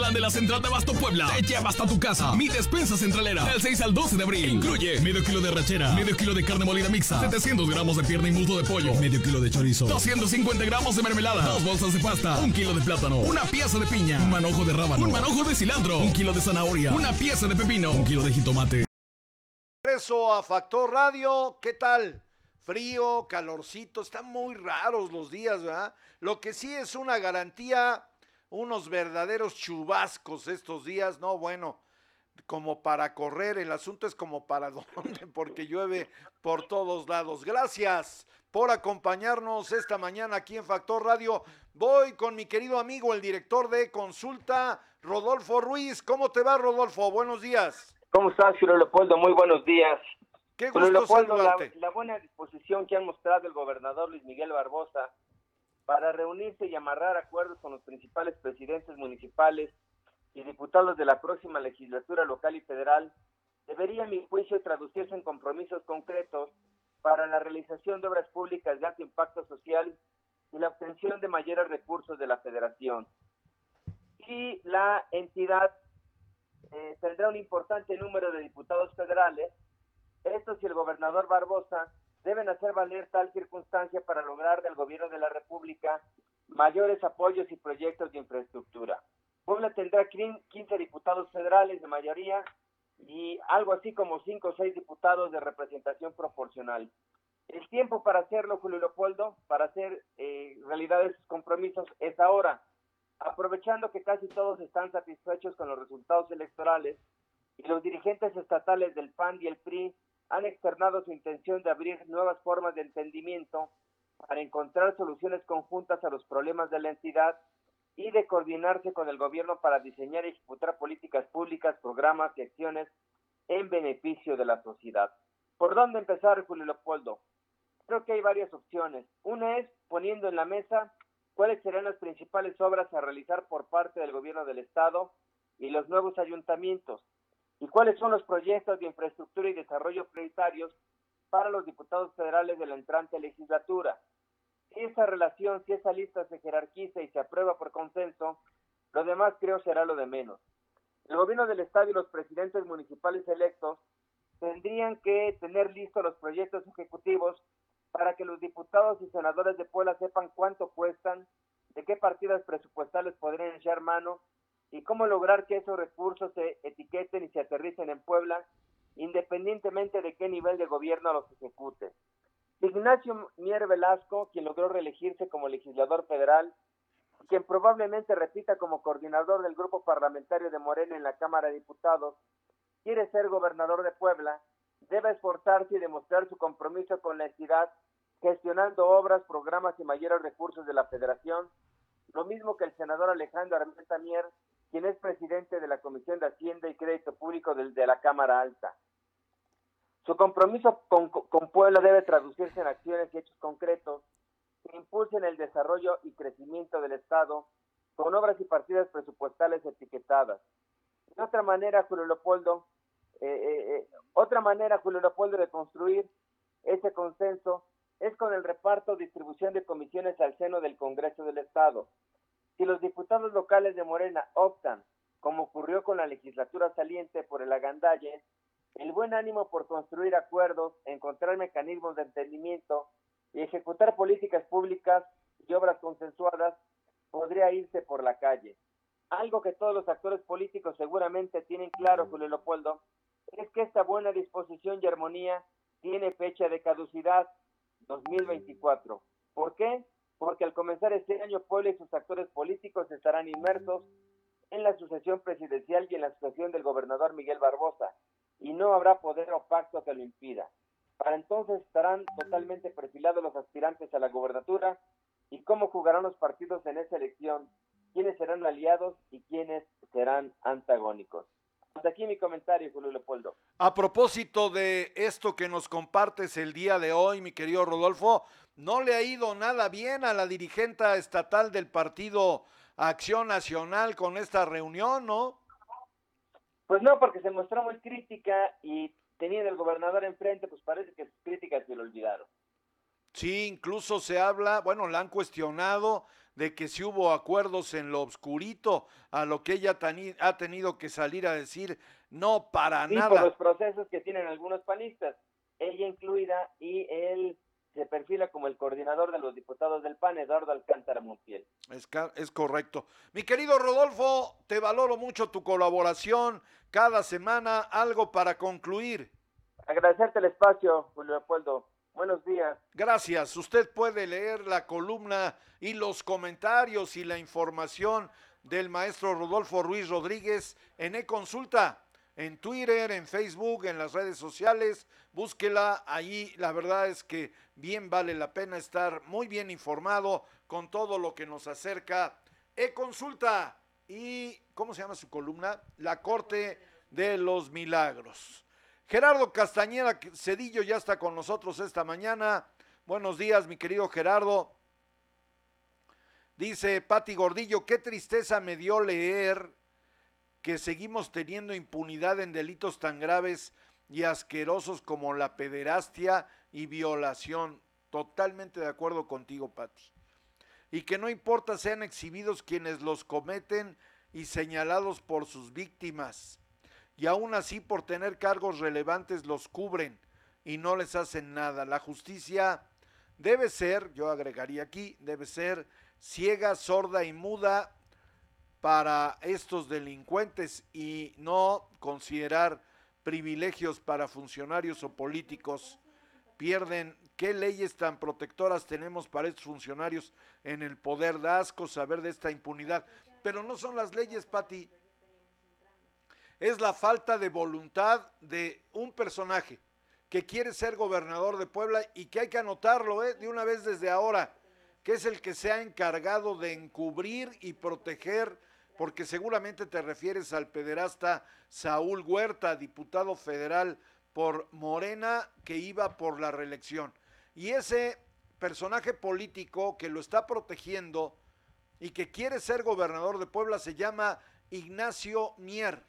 Chalán de la Central de Abasto Puebla te lleva hasta tu casa. Mi despensa centralera. Del 6 al 12 de abril. Incluye medio kilo de rachera, medio kilo de carne molida mixta, 700 gramos de pierna y muslo de pollo, medio kilo de chorizo, 250 gramos de mermelada, dos bolsas de pasta, un kilo de plátano, una pieza de piña, un manojo de rábano, un manojo de cilantro, un kilo de zanahoria, una pieza de pepino, un kilo de jitomate. Regreso a Factor Radio, ¿qué tal? Frío, calorcito, están muy raros los días, ¿verdad? Lo que sí es una garantía, unos verdaderos chubascos estos días, no, bueno, como para correr, el asunto es como para dónde, porque llueve por todos lados. Gracias por acompañarnos esta mañana aquí en Factor Radio. Voy con mi querido amigo, el director de consulta, Rodolfo Ruiz. ¿Cómo te va, Rodolfo? Buenos días. ¿Cómo estás, Ciro Leopoldo? Muy buenos días. Qué gusto Leopoldo, la, saludarte. la buena disposición que ha mostrado el gobernador Luis Miguel Barbosa para reunirse y amarrar acuerdos con los principales presidentes municipales y diputados de la próxima legislatura local y federal debería, a mi juicio, traducirse en compromisos concretos para la realización de obras públicas de alto impacto social y la obtención de mayores recursos de la federación. Y la entidad eh, tendrá un importante número de diputados federales. Estos y el gobernador Barbosa deben hacer valer tal circunstancia para lograr del gobierno de la República mayores apoyos y proyectos de infraestructura. Puebla tendrá 15 diputados federales de mayoría y algo así como 5 o 6 diputados de representación proporcional. El tiempo para hacerlo, Julio Leopoldo, para hacer eh, realidad esos compromisos es ahora. Aprovechando que casi todos están satisfechos con los resultados electorales y los dirigentes estatales del PAN y el PRI han externado su intención de abrir nuevas formas de entendimiento para encontrar soluciones conjuntas a los problemas de la entidad y de coordinarse con el gobierno para diseñar y ejecutar políticas públicas, programas y acciones en beneficio de la sociedad. ¿Por dónde empezar, Julio Leopoldo? Creo que hay varias opciones. Una es poniendo en la mesa cuáles serán las principales obras a realizar por parte del gobierno del Estado y los nuevos ayuntamientos, y cuáles son los proyectos de infraestructura y desarrollo prioritarios para los diputados federales de la entrante legislatura. Si esa relación, si esa lista se jerarquiza y se aprueba por consenso, lo demás creo será lo de menos. El gobierno del Estado y los presidentes municipales electos tendrían que tener listos los proyectos ejecutivos para que los diputados y senadores de Puebla sepan cuánto cuestan, de qué partidas presupuestales podrían echar mano y cómo lograr que esos recursos se etiqueten y se aterricen en Puebla, independientemente de qué nivel de gobierno los ejecute. Ignacio Mier Velasco, quien logró reelegirse como legislador federal, quien probablemente repita como coordinador del grupo parlamentario de Morena en la Cámara de Diputados, quiere ser gobernador de Puebla, debe esforzarse y demostrar su compromiso con la entidad, gestionando obras, programas y mayores recursos de la federación, lo mismo que el senador Alejandro Armenta Mier, quien es presidente de la Comisión de Hacienda y Crédito Público de, la Cámara Alta. Su compromiso con, Puebla debe traducirse en acciones y hechos concretos que impulsen el desarrollo y crecimiento del Estado con obras y partidas presupuestales etiquetadas. De otra manera, Julio Leopoldo, eh, eh, eh, otra manera, Julio Leopoldo, de construir ese consenso es con el reparto distribución de comisiones al seno del Congreso del Estado. Si los diputados locales de Morena optan, como ocurrió con la legislatura saliente, por el agandalle, el buen ánimo por construir acuerdos, encontrar mecanismos de entendimiento y ejecutar políticas públicas y obras consensuadas podría irse por la calle. Algo que todos los actores políticos seguramente tienen claro, Julio Leopoldo, es que esta buena disposición y armonía tiene fecha de caducidad 2024. ¿Por qué? Porque al comenzar este año Puebla y sus actores políticos estarán inmersos en la sucesión presidencial y en la sucesión del gobernador Miguel Barbosa, y no habrá poder o pacto que lo impida. Para entonces estarán totalmente perfilados los aspirantes a la gobernatura y cómo jugarán los partidos en esa elección, quiénes serán aliados y quiénes serán antagónicos. Hasta aquí mi comentario, Julio Leopoldo. A propósito de esto que nos compartes el día de hoy, mi querido Rodolfo, no le ha ido nada bien a la dirigente estatal del partido Acción Nacional con esta reunión, ¿no? Pues no, porque se mostró muy crítica y teniendo el gobernador enfrente, pues parece que sus críticas se lo olvidaron. Sí, incluso se habla, bueno, la han cuestionado de que si hubo acuerdos en lo obscurito, a lo que ella ha tenido que salir a decir, no para sí, nada. Por los procesos que tienen algunos panistas, ella incluida y él se perfila como el coordinador de los diputados del PAN, Eduardo Alcántara Montiel. Es, es correcto. Mi querido Rodolfo, te valoro mucho tu colaboración cada semana, algo para concluir. Agradecerte el espacio, Julio Leopoldo. Buenos días. Gracias. Usted puede leer la columna y los comentarios y la información del maestro Rodolfo Ruiz Rodríguez en e-consulta, en Twitter, en Facebook, en las redes sociales. Búsquela ahí. La verdad es que bien vale la pena estar muy bien informado con todo lo que nos acerca. E-consulta y, ¿cómo se llama su columna? La Corte de los Milagros. Gerardo Castañeda Cedillo ya está con nosotros esta mañana. Buenos días, mi querido Gerardo. Dice Pati Gordillo, qué tristeza me dio leer que seguimos teniendo impunidad en delitos tan graves y asquerosos como la pederastia y violación. Totalmente de acuerdo contigo, Pati. Y que no importa sean exhibidos quienes los cometen y señalados por sus víctimas. Y aún así por tener cargos relevantes los cubren y no les hacen nada. La justicia debe ser, yo agregaría aquí, debe ser ciega, sorda y muda para estos delincuentes y no considerar privilegios para funcionarios o políticos pierden. ¿Qué leyes tan protectoras tenemos para estos funcionarios en el poder? de asco saber de esta impunidad. Pero no son las leyes, Pati. Es la falta de voluntad de un personaje que quiere ser gobernador de Puebla y que hay que anotarlo ¿eh? de una vez desde ahora, que es el que se ha encargado de encubrir y proteger, porque seguramente te refieres al pederasta Saúl Huerta, diputado federal por Morena, que iba por la reelección. Y ese personaje político que lo está protegiendo y que quiere ser gobernador de Puebla se llama Ignacio Mier.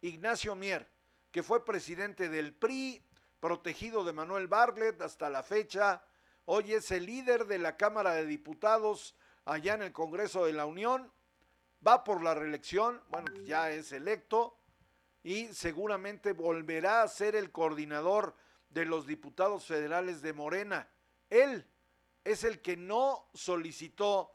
Ignacio Mier, que fue presidente del PRI, protegido de Manuel Bartlett hasta la fecha. Hoy es el líder de la Cámara de Diputados allá en el Congreso de la Unión. Va por la reelección, bueno, ya es electo y seguramente volverá a ser el coordinador de los diputados federales de Morena. Él es el que no solicitó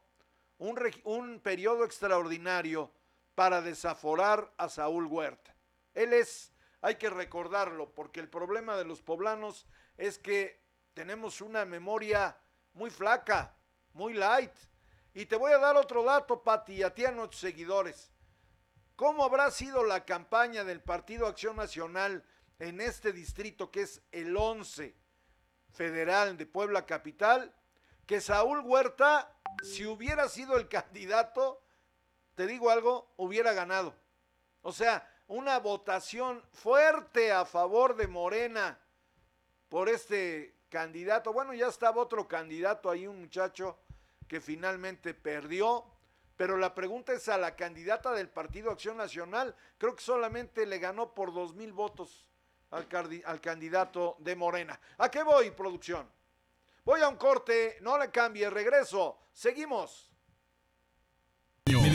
un, un periodo extraordinario para desaforar a Saúl Huerta. Él es, hay que recordarlo, porque el problema de los poblanos es que tenemos una memoria muy flaca, muy light. Y te voy a dar otro dato, Pati, y a ti a nuestros seguidores. ¿Cómo habrá sido la campaña del Partido Acción Nacional en este distrito que es el 11 federal de Puebla Capital? Que Saúl Huerta, si hubiera sido el candidato, te digo algo, hubiera ganado. O sea, una votación fuerte a favor de Morena por este candidato. Bueno, ya estaba otro candidato ahí, un muchacho que finalmente perdió. Pero la pregunta es a la candidata del Partido Acción Nacional. Creo que solamente le ganó por dos mil votos al, al candidato de Morena. ¿A qué voy, producción? Voy a un corte, no le cambie, regreso. Seguimos.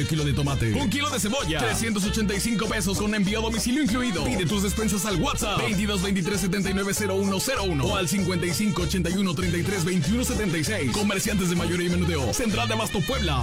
Kilo de tomate, un kilo de cebolla, 385 pesos con envío a domicilio incluido. Pide tus despensas al WhatsApp 22 23 79 0101 o al 55 81 33 21 76. Comerciantes de mayoría y menudeo. Central de Abasto Puebla.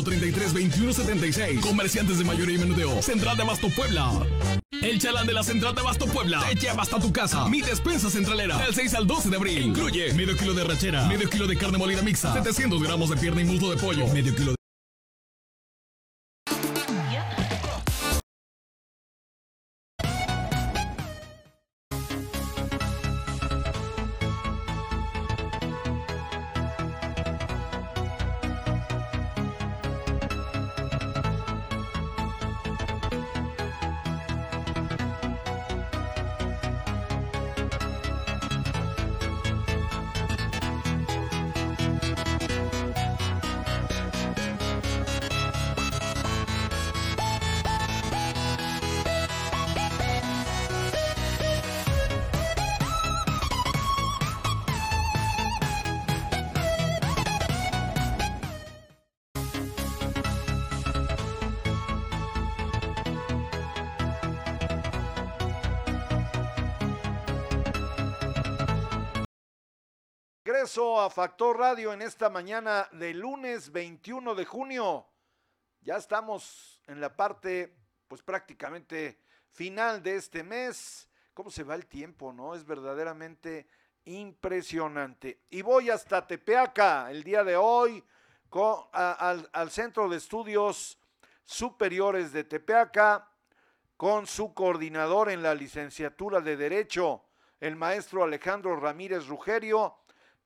33 21 76. Comerciantes de mayoría y menudeo. Central de Abasto Puebla. El chalán de la Central de Abasto Puebla te lleva hasta tu casa. Mi despensa centralera del 6 al 12 de abril. Incluye medio kilo de rachera, medio kilo de carne molida mixta, 700 gramos de pierna y muslo de pollo, medio kilo de a Factor Radio en esta mañana de lunes 21 de junio. Ya estamos en la parte, pues prácticamente final de este mes. ¿Cómo se va el tiempo, no? Es verdaderamente impresionante. Y voy hasta Tepeaca el día de hoy al, al Centro de Estudios Superiores de Tepeaca con su coordinador en la licenciatura de Derecho, el maestro Alejandro Ramírez Rugerio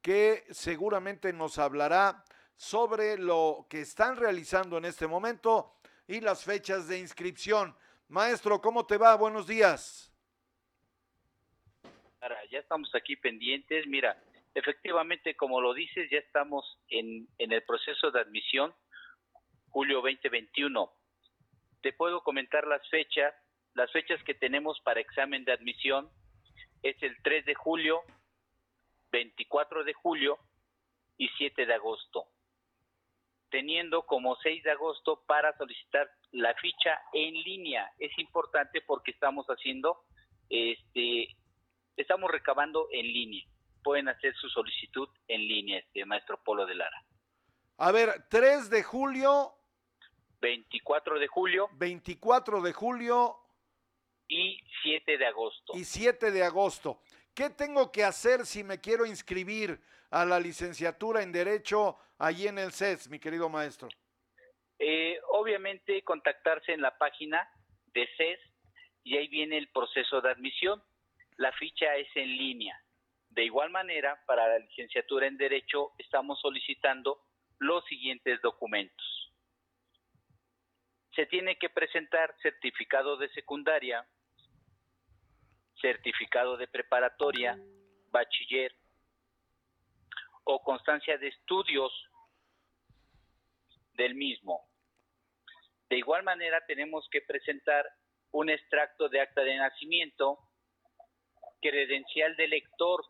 que seguramente nos hablará sobre lo que están realizando en este momento y las fechas de inscripción. Maestro, ¿cómo te va? Buenos días. Ya estamos aquí pendientes. Mira, efectivamente, como lo dices, ya estamos en, en el proceso de admisión, julio 2021. Te puedo comentar las fechas. Las fechas que tenemos para examen de admisión es el 3 de julio, 24 de julio y 7 de agosto, teniendo como 6 de agosto para solicitar la ficha en línea. Es importante porque estamos haciendo, este, estamos recabando en línea. Pueden hacer su solicitud en línea, este maestro Polo de Lara. A ver, 3 de julio. 24 de julio. 24 de julio. Y 7 de agosto. Y 7 de agosto. ¿Qué tengo que hacer si me quiero inscribir a la licenciatura en Derecho allí en el CES, mi querido maestro? Eh, obviamente contactarse en la página de CES y ahí viene el proceso de admisión. La ficha es en línea. De igual manera, para la licenciatura en Derecho estamos solicitando los siguientes documentos. Se tiene que presentar certificado de secundaria, certificado de preparatoria, bachiller o constancia de estudios del mismo. De igual manera tenemos que presentar un extracto de acta de nacimiento, credencial de lector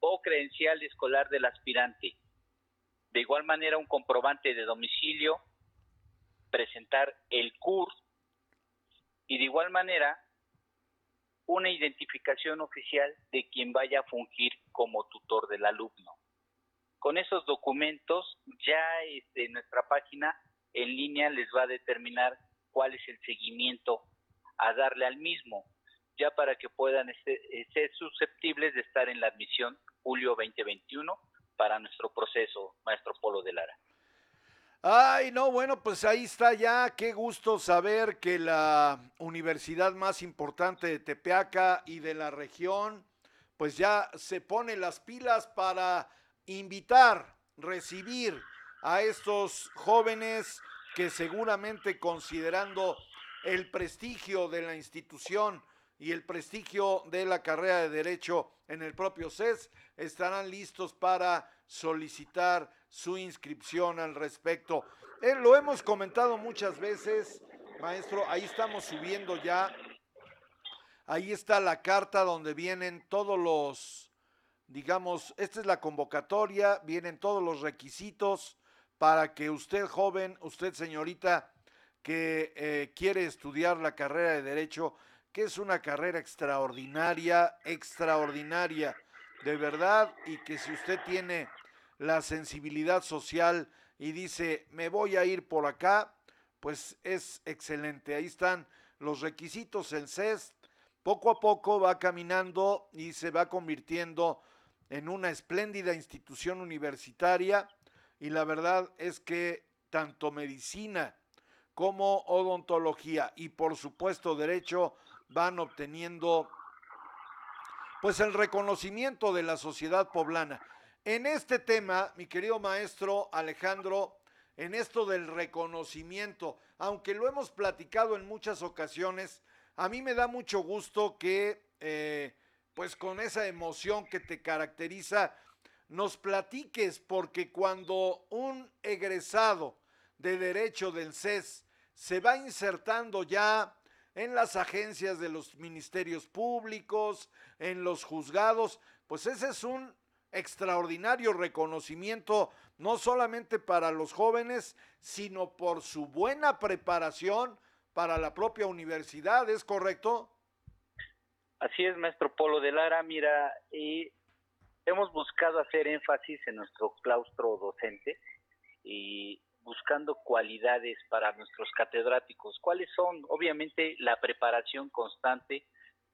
o credencial escolar del aspirante. De igual manera un comprobante de domicilio, presentar el CUR y de igual manera una identificación oficial de quien vaya a fungir como tutor del alumno. Con esos documentos ya este, nuestra página en línea les va a determinar cuál es el seguimiento a darle al mismo, ya para que puedan este, ser susceptibles de estar en la admisión julio 2021 para nuestro proceso, maestro Polo de Lara. Ay, no, bueno, pues ahí está ya. Qué gusto saber que la universidad más importante de Tepeaca y de la región, pues ya se pone las pilas para invitar, recibir a estos jóvenes que seguramente considerando el prestigio de la institución y el prestigio de la carrera de derecho en el propio CES, estarán listos para solicitar su inscripción al respecto. Eh, lo hemos comentado muchas veces, maestro, ahí estamos subiendo ya, ahí está la carta donde vienen todos los, digamos, esta es la convocatoria, vienen todos los requisitos para que usted joven, usted señorita, que eh, quiere estudiar la carrera de derecho, que es una carrera extraordinaria, extraordinaria, de verdad, y que si usted tiene la sensibilidad social y dice, me voy a ir por acá, pues es excelente. Ahí están los requisitos, el CES poco a poco va caminando y se va convirtiendo en una espléndida institución universitaria y la verdad es que tanto medicina como odontología y por supuesto derecho van obteniendo pues el reconocimiento de la sociedad poblana. En este tema, mi querido maestro Alejandro, en esto del reconocimiento, aunque lo hemos platicado en muchas ocasiones, a mí me da mucho gusto que, eh, pues con esa emoción que te caracteriza, nos platiques, porque cuando un egresado de derecho del CES se va insertando ya en las agencias de los ministerios públicos, en los juzgados, pues ese es un extraordinario reconocimiento, no solamente para los jóvenes, sino por su buena preparación para la propia universidad, ¿es correcto? Así es, maestro Polo de Lara. Mira, y hemos buscado hacer énfasis en nuestro claustro docente y buscando cualidades para nuestros catedráticos. ¿Cuáles son? Obviamente la preparación constante,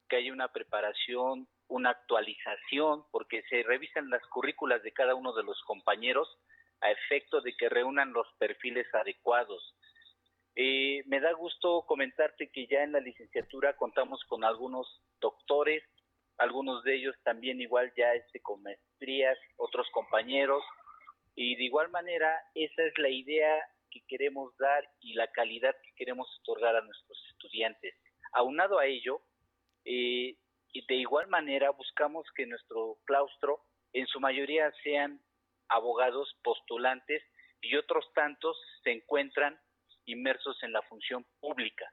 que haya una preparación una actualización, porque se revisan las currículas de cada uno de los compañeros a efecto de que reúnan los perfiles adecuados. Eh, me da gusto comentarte que ya en la licenciatura contamos con algunos doctores, algunos de ellos también igual ya este, con maestrías, otros compañeros, y de igual manera esa es la idea que queremos dar y la calidad que queremos otorgar a nuestros estudiantes. Aunado a ello, eh, y de igual manera buscamos que nuestro claustro en su mayoría sean abogados postulantes y otros tantos se encuentran inmersos en la función pública.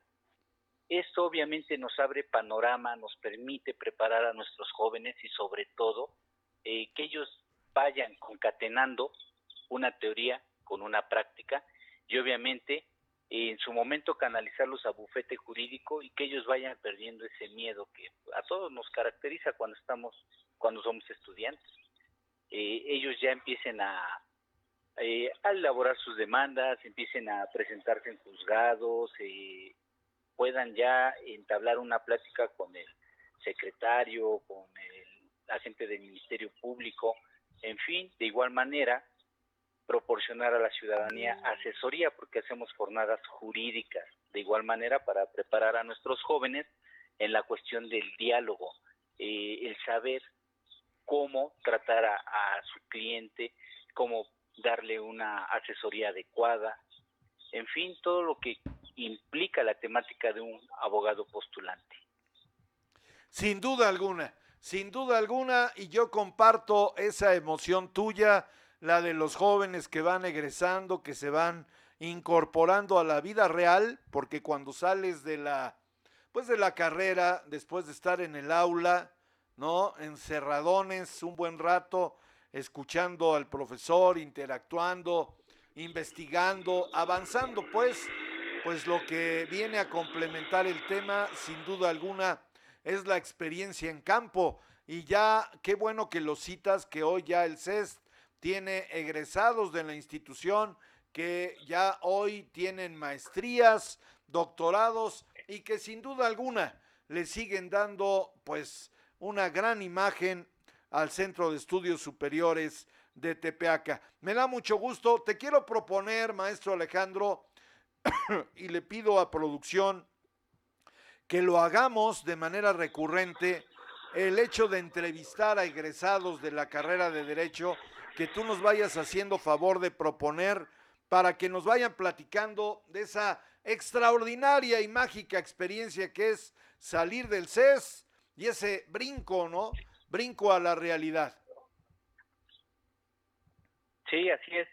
Esto obviamente nos abre panorama, nos permite preparar a nuestros jóvenes y sobre todo eh, que ellos vayan concatenando una teoría con una práctica y obviamente en su momento canalizarlos a bufete jurídico y que ellos vayan perdiendo ese miedo que a todos nos caracteriza cuando estamos cuando somos estudiantes. Eh, ellos ya empiecen a eh, a elaborar sus demandas empiecen a presentarse en juzgados eh, puedan ya entablar una plática con el secretario con el agente del ministerio público en fin de igual manera proporcionar a la ciudadanía asesoría porque hacemos jornadas jurídicas de igual manera para preparar a nuestros jóvenes en la cuestión del diálogo, eh, el saber cómo tratar a, a, su cliente, cómo darle una asesoría adecuada, en fin, todo lo que implica la temática de un abogado postulante. Sin duda alguna, sin duda alguna, y yo comparto esa emoción tuya la de los jóvenes que van egresando, que se van incorporando a la vida real, porque cuando sales de la pues de la carrera, después de estar en el aula, ¿no? Encerradones un buen rato, escuchando al profesor, interactuando, investigando, avanzando, pues, pues lo que viene a complementar el tema, sin duda alguna, es la experiencia en campo. Y ya, qué bueno que lo citas, que hoy ya el CES tiene egresados de la institución que ya hoy tienen maestrías, doctorados y que sin duda alguna le siguen dando pues una gran imagen al Centro de Estudios Superiores de Tepeaca. Me da mucho gusto. Te quiero proponer, maestro Alejandro, y le pido a producción que lo hagamos de manera recurrente, el hecho de entrevistar a egresados de la carrera de Derecho que tú nos vayas haciendo favor de proponer para que nos vayan platicando de esa extraordinaria y mágica experiencia que es salir del CES y ese brinco, ¿no? Brinco a la realidad. Sí, así es.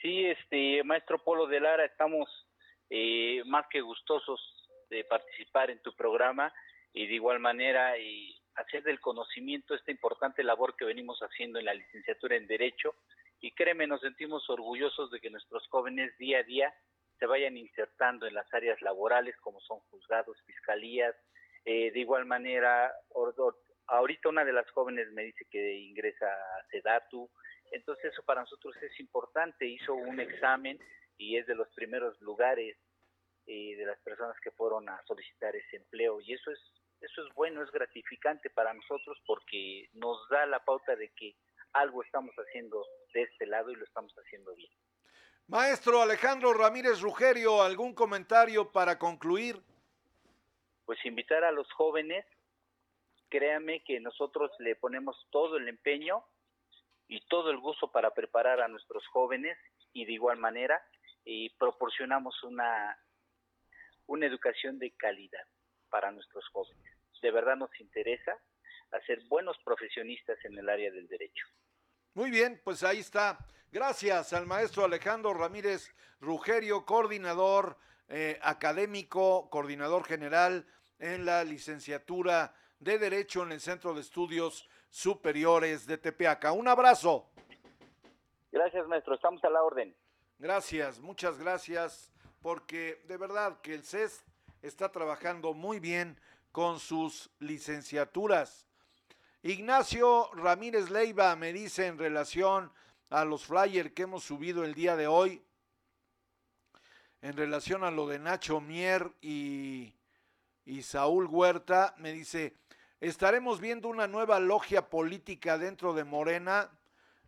Sí, este maestro Polo de Lara, estamos eh, más que gustosos de participar en tu programa y de igual manera y hacer del conocimiento esta importante labor que venimos haciendo en la licenciatura en Derecho. Y créeme, nos sentimos orgullosos de que nuestros jóvenes día a día se vayan insertando en las áreas laborales como son juzgados, fiscalías, eh, de igual manera, or, or, ahorita una de las jóvenes me dice que ingresa a SEDATU, entonces eso para nosotros es importante, hizo un examen y es de los primeros lugares eh, de las personas que fueron a solicitar ese empleo. Y eso es eso es bueno, es gratificante para nosotros porque nos da la pauta de que algo estamos haciendo de este lado y lo estamos haciendo bien. Maestro Alejandro Ramírez Rugerio, ¿algún comentario para concluir? Pues invitar a los jóvenes, créanme que nosotros le ponemos todo el empeño y todo el gusto para preparar a nuestros jóvenes y de igual manera y proporcionamos una, una educación de calidad para nuestros jóvenes. De verdad nos interesa hacer buenos profesionistas en el área del derecho. Muy bien, pues ahí está. Gracias al maestro Alejandro Ramírez Rugerio, coordinador eh, académico, coordinador general en la licenciatura de Derecho en el Centro de Estudios Superiores de Tepeaca. Un abrazo. Gracias, maestro. Estamos a la orden. Gracias, muchas gracias, porque de verdad que el CES está trabajando muy bien con sus licenciaturas. Ignacio Ramírez Leiva me dice en relación a los flyers que hemos subido el día de hoy, en relación a lo de Nacho Mier y, y Saúl Huerta, me dice, estaremos viendo una nueva logia política dentro de Morena.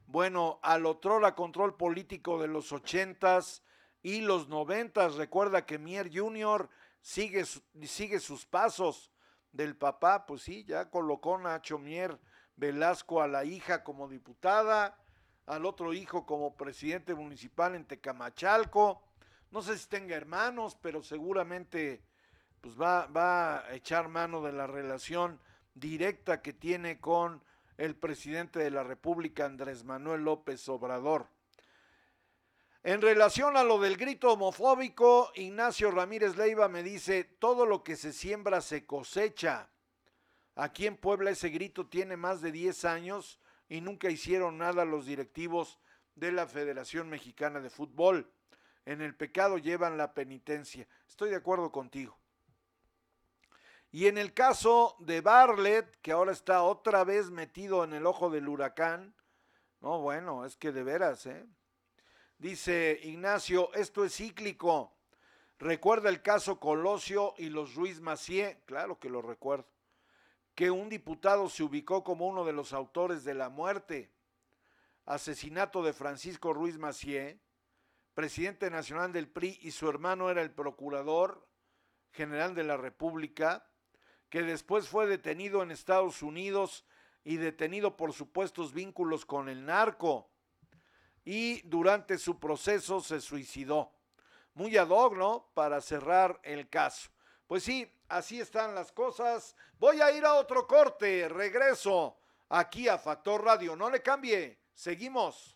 Bueno, al otrora control político de los ochentas y los noventas, recuerda que Mier Junior sigue, sigue sus pasos del papá, pues sí, ya colocó Nacho Mier Velasco a la hija como diputada, al otro hijo como presidente municipal en Tecamachalco. No sé si tenga hermanos, pero seguramente pues va, va a echar mano de la relación directa que tiene con el presidente de la República, Andrés Manuel López Obrador. En relación a lo del grito homofóbico, Ignacio Ramírez Leiva me dice, todo lo que se siembra se cosecha. Aquí en Puebla ese grito tiene más de 10 años y nunca hicieron nada los directivos de la Federación Mexicana de Fútbol. En el pecado llevan la penitencia. Estoy de acuerdo contigo. Y en el caso de Barlet, que ahora está otra vez metido en el ojo del huracán, no, bueno, es que de veras, ¿eh? Dice Ignacio, esto es cíclico. Recuerda el caso Colosio y los Ruiz Macié, claro que lo recuerdo, que un diputado se ubicó como uno de los autores de la muerte, asesinato de Francisco Ruiz Macié, presidente nacional del PRI y su hermano era el procurador general de la República, que después fue detenido en Estados Unidos y detenido por supuestos vínculos con el narco y durante su proceso se suicidó. Muy ad hoc, ¿no? Para cerrar el caso. Pues sí, así están las cosas. Voy a ir a otro corte, regreso aquí a Factor Radio. No le cambie, seguimos.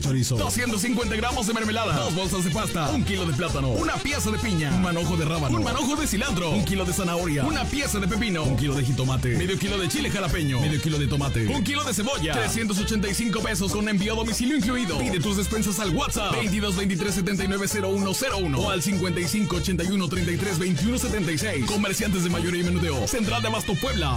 Chorizo, 250 gramos de mermelada, dos bolsas de pasta, un kilo de plátano, una pieza de piña, un manojo de rábano, un manojo de cilantro, un kilo de zanahoria, una pieza de pepino, un kilo de jitomate, medio kilo de chile jalapeño, medio kilo de tomate, un kilo de cebolla, 385 pesos con envío a domicilio incluido. Pide tus despensas al WhatsApp. 22 23 79 0101 o al 55 81 33 21 76. Comerciantes de mayoría y menudeo. Central de Abasto Puebla.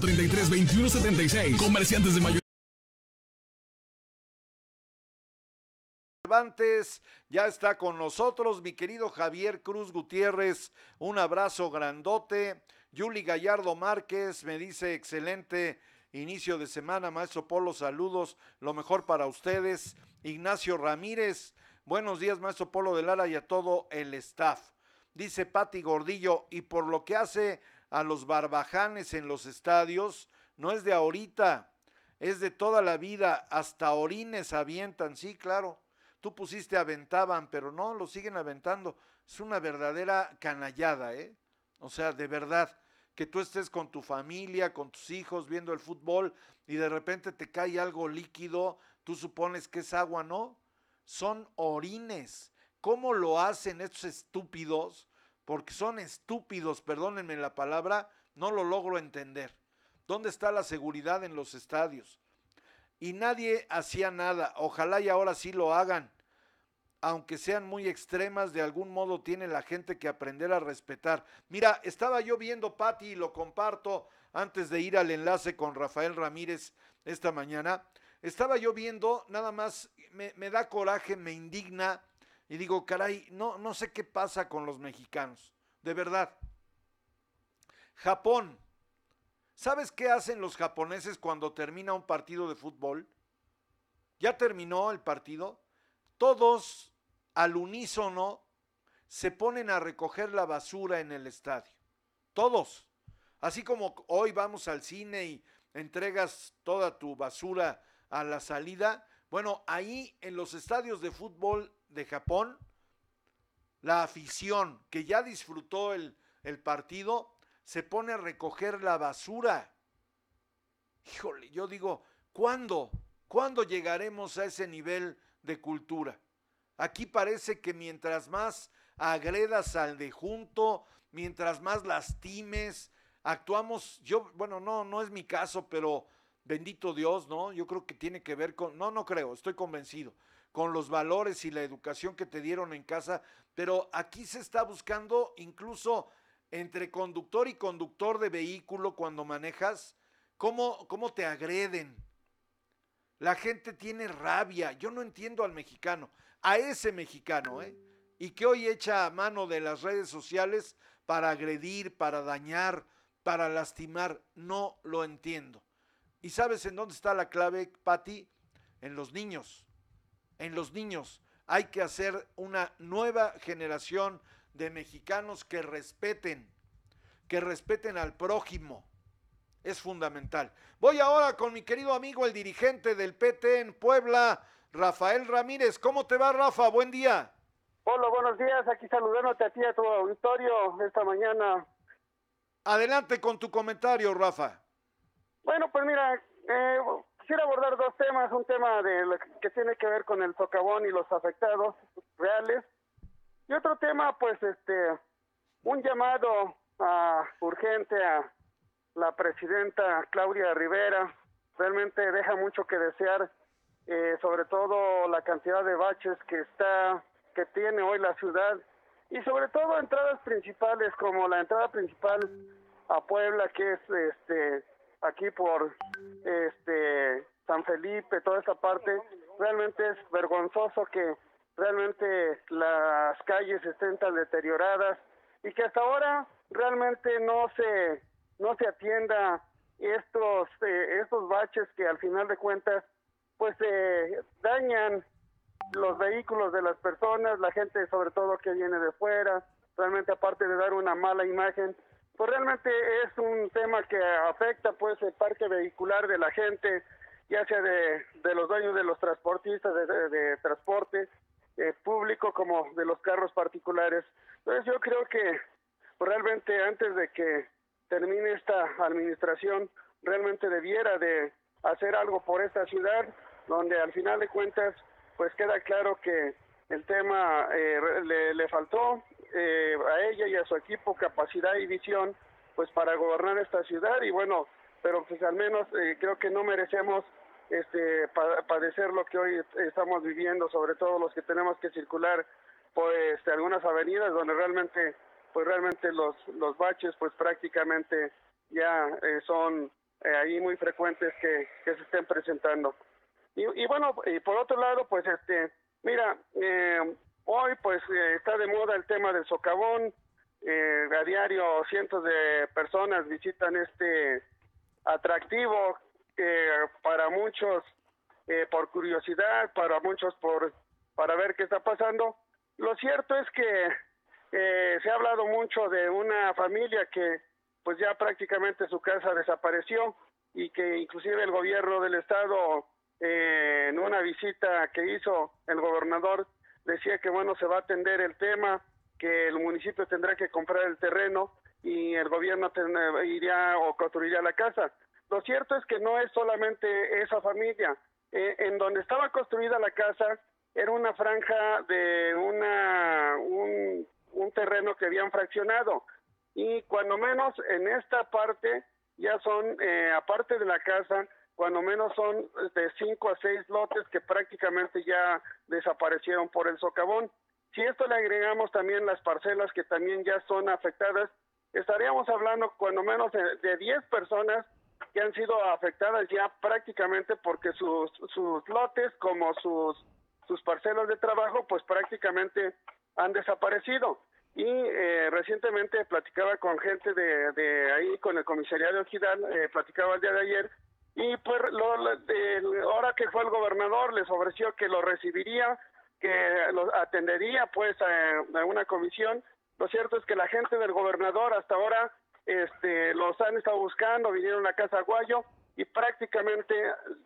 33 21 76. Comerciantes de mayor. Ya está con nosotros, mi querido Javier Cruz Gutiérrez, un abrazo grandote. Yuli Gallardo Márquez me dice excelente inicio de semana, maestro Polo, saludos, lo mejor para ustedes. Ignacio Ramírez, buenos días, maestro Polo de Lara y a todo el staff. Dice Pati Gordillo, y por lo que hace a los barbajanes en los estadios, no es de ahorita, es de toda la vida, hasta orines avientan, sí, claro. Tú pusiste aventaban, pero no, lo siguen aventando. Es una verdadera canallada, ¿eh? O sea, de verdad. que tú estés con tu familia, con tus hijos, viendo el fútbol y de repente te cae algo líquido, tú supones que es agua, ¿no? Son orines. ¿Cómo lo hacen estos estúpidos? Porque son estúpidos, perdónenme la palabra, no lo logro entender. ¿Dónde está la seguridad en los estadios? Y nadie hacía nada. Ojalá y ahora sí lo hagan aunque sean muy extremas, de algún modo tiene la gente que aprender a respetar. Mira, estaba yo viendo, Patti, y lo comparto antes de ir al enlace con Rafael Ramírez esta mañana. Estaba yo viendo, nada más me, me da coraje, me indigna, y digo, caray, no, no sé qué pasa con los mexicanos, de verdad. Japón. ¿Sabes qué hacen los japoneses cuando termina un partido de fútbol? ¿Ya terminó el partido? Todos al unísono se ponen a recoger la basura en el estadio. Todos. Así como hoy vamos al cine y entregas toda tu basura a la salida. Bueno, ahí en los estadios de fútbol de Japón, la afición que ya disfrutó el, el partido se pone a recoger la basura. Híjole, yo digo, ¿cuándo? ¿Cuándo llegaremos a ese nivel de cultura? Aquí parece que mientras más agredas al de junto, mientras más lastimes, actuamos, yo, bueno, no, no es mi caso, pero bendito Dios, ¿no? Yo creo que tiene que ver con, no, no creo, estoy convencido, con los valores y la educación que te dieron en casa, pero aquí se está buscando incluso entre conductor y conductor de vehículo cuando manejas, cómo, cómo te agreden. La gente tiene rabia, yo no entiendo al mexicano a ese mexicano, ¿eh? Y que hoy echa mano de las redes sociales para agredir, para dañar, para lastimar. No lo entiendo. ¿Y sabes en dónde está la clave, Patti? En los niños. En los niños. Hay que hacer una nueva generación de mexicanos que respeten, que respeten al prójimo. Es fundamental. Voy ahora con mi querido amigo, el dirigente del PT en Puebla, Rafael Ramírez. ¿Cómo te va, Rafa? Buen día. Hola, buenos días. Aquí saludándote a ti, a tu auditorio esta mañana. Adelante con tu comentario, Rafa. Bueno, pues mira, eh, quisiera abordar dos temas. Un tema de que tiene que ver con el socavón y los afectados reales. Y otro tema, pues, este, un llamado urgente a la presidenta Claudia Rivera. Realmente deja mucho que desear eh, sobre todo la cantidad de baches que está que tiene hoy la ciudad y sobre todo entradas principales como la entrada principal a Puebla que es este aquí por este San Felipe toda esa parte realmente es vergonzoso que realmente las calles estén tan deterioradas y que hasta ahora realmente no se no se atienda estos eh, estos baches que al final de cuentas pues eh, dañan los vehículos de las personas, la gente sobre todo que viene de fuera, realmente aparte de dar una mala imagen, pues realmente es un tema que afecta pues el parque vehicular de la gente, ya sea de, de los dueños de los transportistas de, transporte eh, público como de los carros particulares. Entonces yo creo que pues, realmente antes de que termine esta administración, realmente debiera de hacer algo por esta ciudad, donde al final de cuentas pues queda claro que el tema eh, le, faltó eh, a ella y a su equipo capacidad y visión pues para gobernar esta ciudad. Y bueno pero pues al menos eh, creo que no merecemos este padecer lo que hoy estamos viviendo sobre todo los que tenemos que circular pues algunas avenidas donde realmente pues realmente los los baches pues prácticamente ya son ahí muy frecuentes que, que se estén presentando. Y, bueno, y por otro lado, pues este, mira, eh, hoy pues eh, está de moda el tema del socavón, eh, a diario cientos de personas visitan este atractivo que para muchos por curiosidad, para muchos por para ver qué está pasando. Lo cierto es que se ha hablado mucho de una familia que pues ya prácticamente su casa desapareció y que inclusive el gobierno del estado eh, en una visita que hizo el gobernador, decía que bueno, se va a atender el tema, que el municipio tendrá que comprar el terreno y el gobierno iría o construiría la casa. Lo cierto es que no es solamente esa familia. Eh, en donde estaba construida la casa era una franja de una un, un terreno que habían fraccionado y cuando menos en esta parte ya son eh, aparte de la casa cuando menos son de cinco a seis lotes que prácticamente ya desaparecieron por el socavón. Si esto le agregamos también las parcelas que también ya son afectadas, estaríamos hablando cuando menos de, de 10 personas que han sido afectadas ya prácticamente porque sus, sus lotes como sus, sus parcelas de trabajo pues prácticamente han desaparecido. Y eh, recientemente platicaba con gente de, de ahí, con el comisariado Gidal, eh, platicaba el día de ayer, y pues lo, lo- el- ahora que fue el gobernador les ofreció que lo recibiría, que lo atendería pues a, a una comisión. Lo cierto es que la gente del gobernador hasta ahora este, los han estado buscando, vinieron a Casa Guayo y prácticamente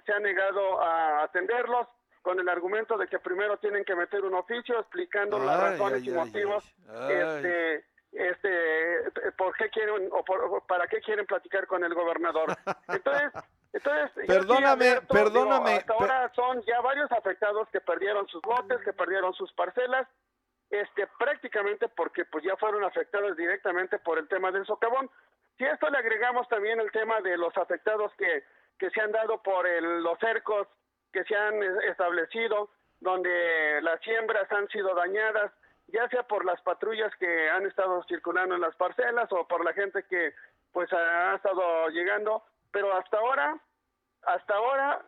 se ha negado a atenderlos con el argumento de que primero tienen que meter un oficio explicando las Ay, razones ay, y ay, motivos este este por qué quieren o por- para qué quieren platicar con el gobernador entonces entonces Perdóname, digo, perdóname, hasta per- ahora son ya varios afectados que perdieron sus lotes que perdieron sus parcelas este prácticamente porque pues ya fueron afectados directamente por el tema del socavón. Si a esto le agregamos también el tema de los afectados que que se han dado por el- los cercos que se han eh, establecido, donde las siembras han sido dañadas, ya sea por las patrullas que han estado circulando en las parcelas o por la gente que pues ha estado llegando, pero hasta ahora, hasta ahora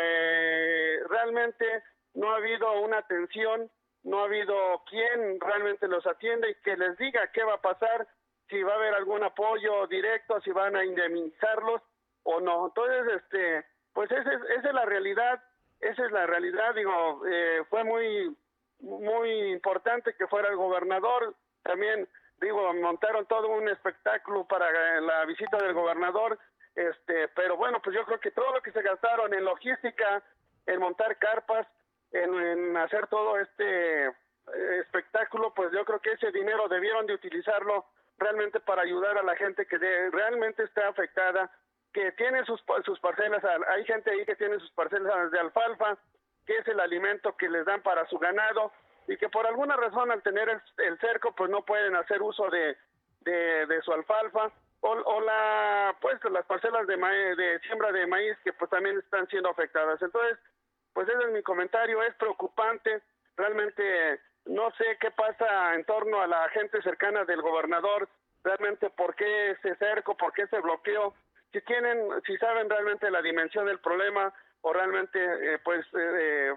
eh, realmente no ha habido una atención, no ha habido quien realmente los atienda y que les diga qué va a pasar, si va a haber algún apoyo directo, si van a indemnizarlos o no. Entonces, este, pues esa es, esa es la realidad, esa es la realidad, digo, eh, fue muy, muy importante que fuera el gobernador, también, digo, montaron todo un espectáculo para eh, la visita del gobernador, este, pero bueno, pues yo creo que todo lo que se gastaron en logística, en montar carpas, en, hacer todo este eh, espectáculo, pues yo creo que ese dinero debieron de utilizarlo realmente para ayudar a la gente que realmente está afectada, que tiene sus, sus parcelas, hay gente ahí que tiene sus parcelas de alfalfa, que es el alimento que les dan para su ganado, y que por alguna razón al tener el, el cerco pues no pueden hacer uso de, de, su alfalfa, o, o la pues las parcelas de, maíz, de siembra de maíz que pues también están siendo afectadas. Entonces, pues ese es mi comentario, es preocupante, realmente no sé qué pasa en torno a la gente cercana del gobernador, realmente por qué ese cerco, por qué ese bloqueo, si tienen, si saben realmente la dimensión del problema o realmente eh, pues eh,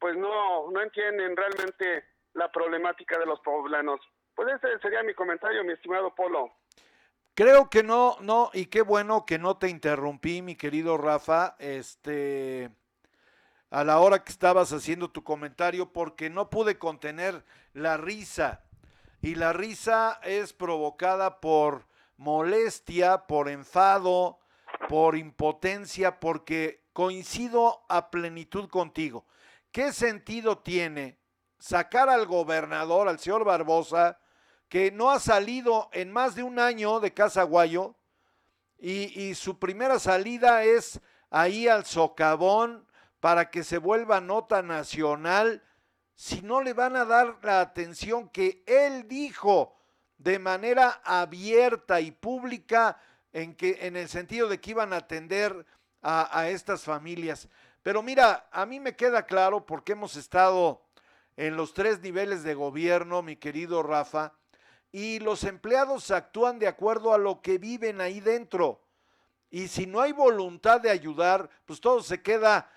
pues no no entienden realmente la problemática de los poblanos. Pues ese sería mi comentario, mi estimado Polo. Creo que no, no, y qué bueno que no te interrumpí, mi querido Rafa, este, a la hora que estabas haciendo tu comentario, porque no pude contener la risa. Y la risa es provocada por molestia, por enfado, por impotencia, porque coincido a plenitud contigo. ¿Qué sentido tiene sacar al gobernador, al señor Barbosa, que no ha salido en más de un año de Casa Guayo y, y su primera salida es ahí al socavón para que se vuelva nota nacional, si no le van a dar la atención que él dijo de manera abierta y pública en que en el sentido de que iban a atender a, estas familias. Pero mira, a mí me queda claro porque hemos estado en los tres niveles de gobierno, mi querido Rafa, y los empleados actúan de acuerdo a lo que viven ahí dentro. Y si no hay voluntad de ayudar, pues todo se queda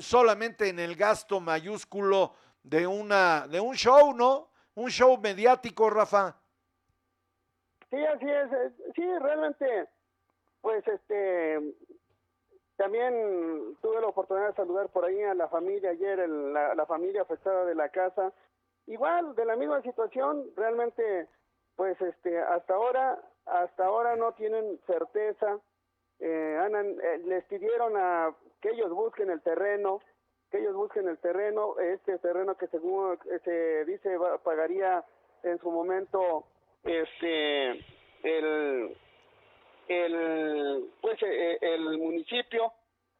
solamente en el gasto mayúsculo de una de un show, ¿no? Un show mediático, Rafa. Sí, así es. Sí, realmente, pues este, también tuve la oportunidad de saludar por ahí a la familia ayer, el- la, la familia afectada de la casa. Igual, de la misma situación, realmente, pues este, hasta ahora, hasta ahora no tienen certeza. Eh, han- eh, les pidieron a que ellos busquen el terreno, que ellos busquen el terreno, este terreno que según eh, se dice va- pagaría en su momento este el, el pues eh, el municipio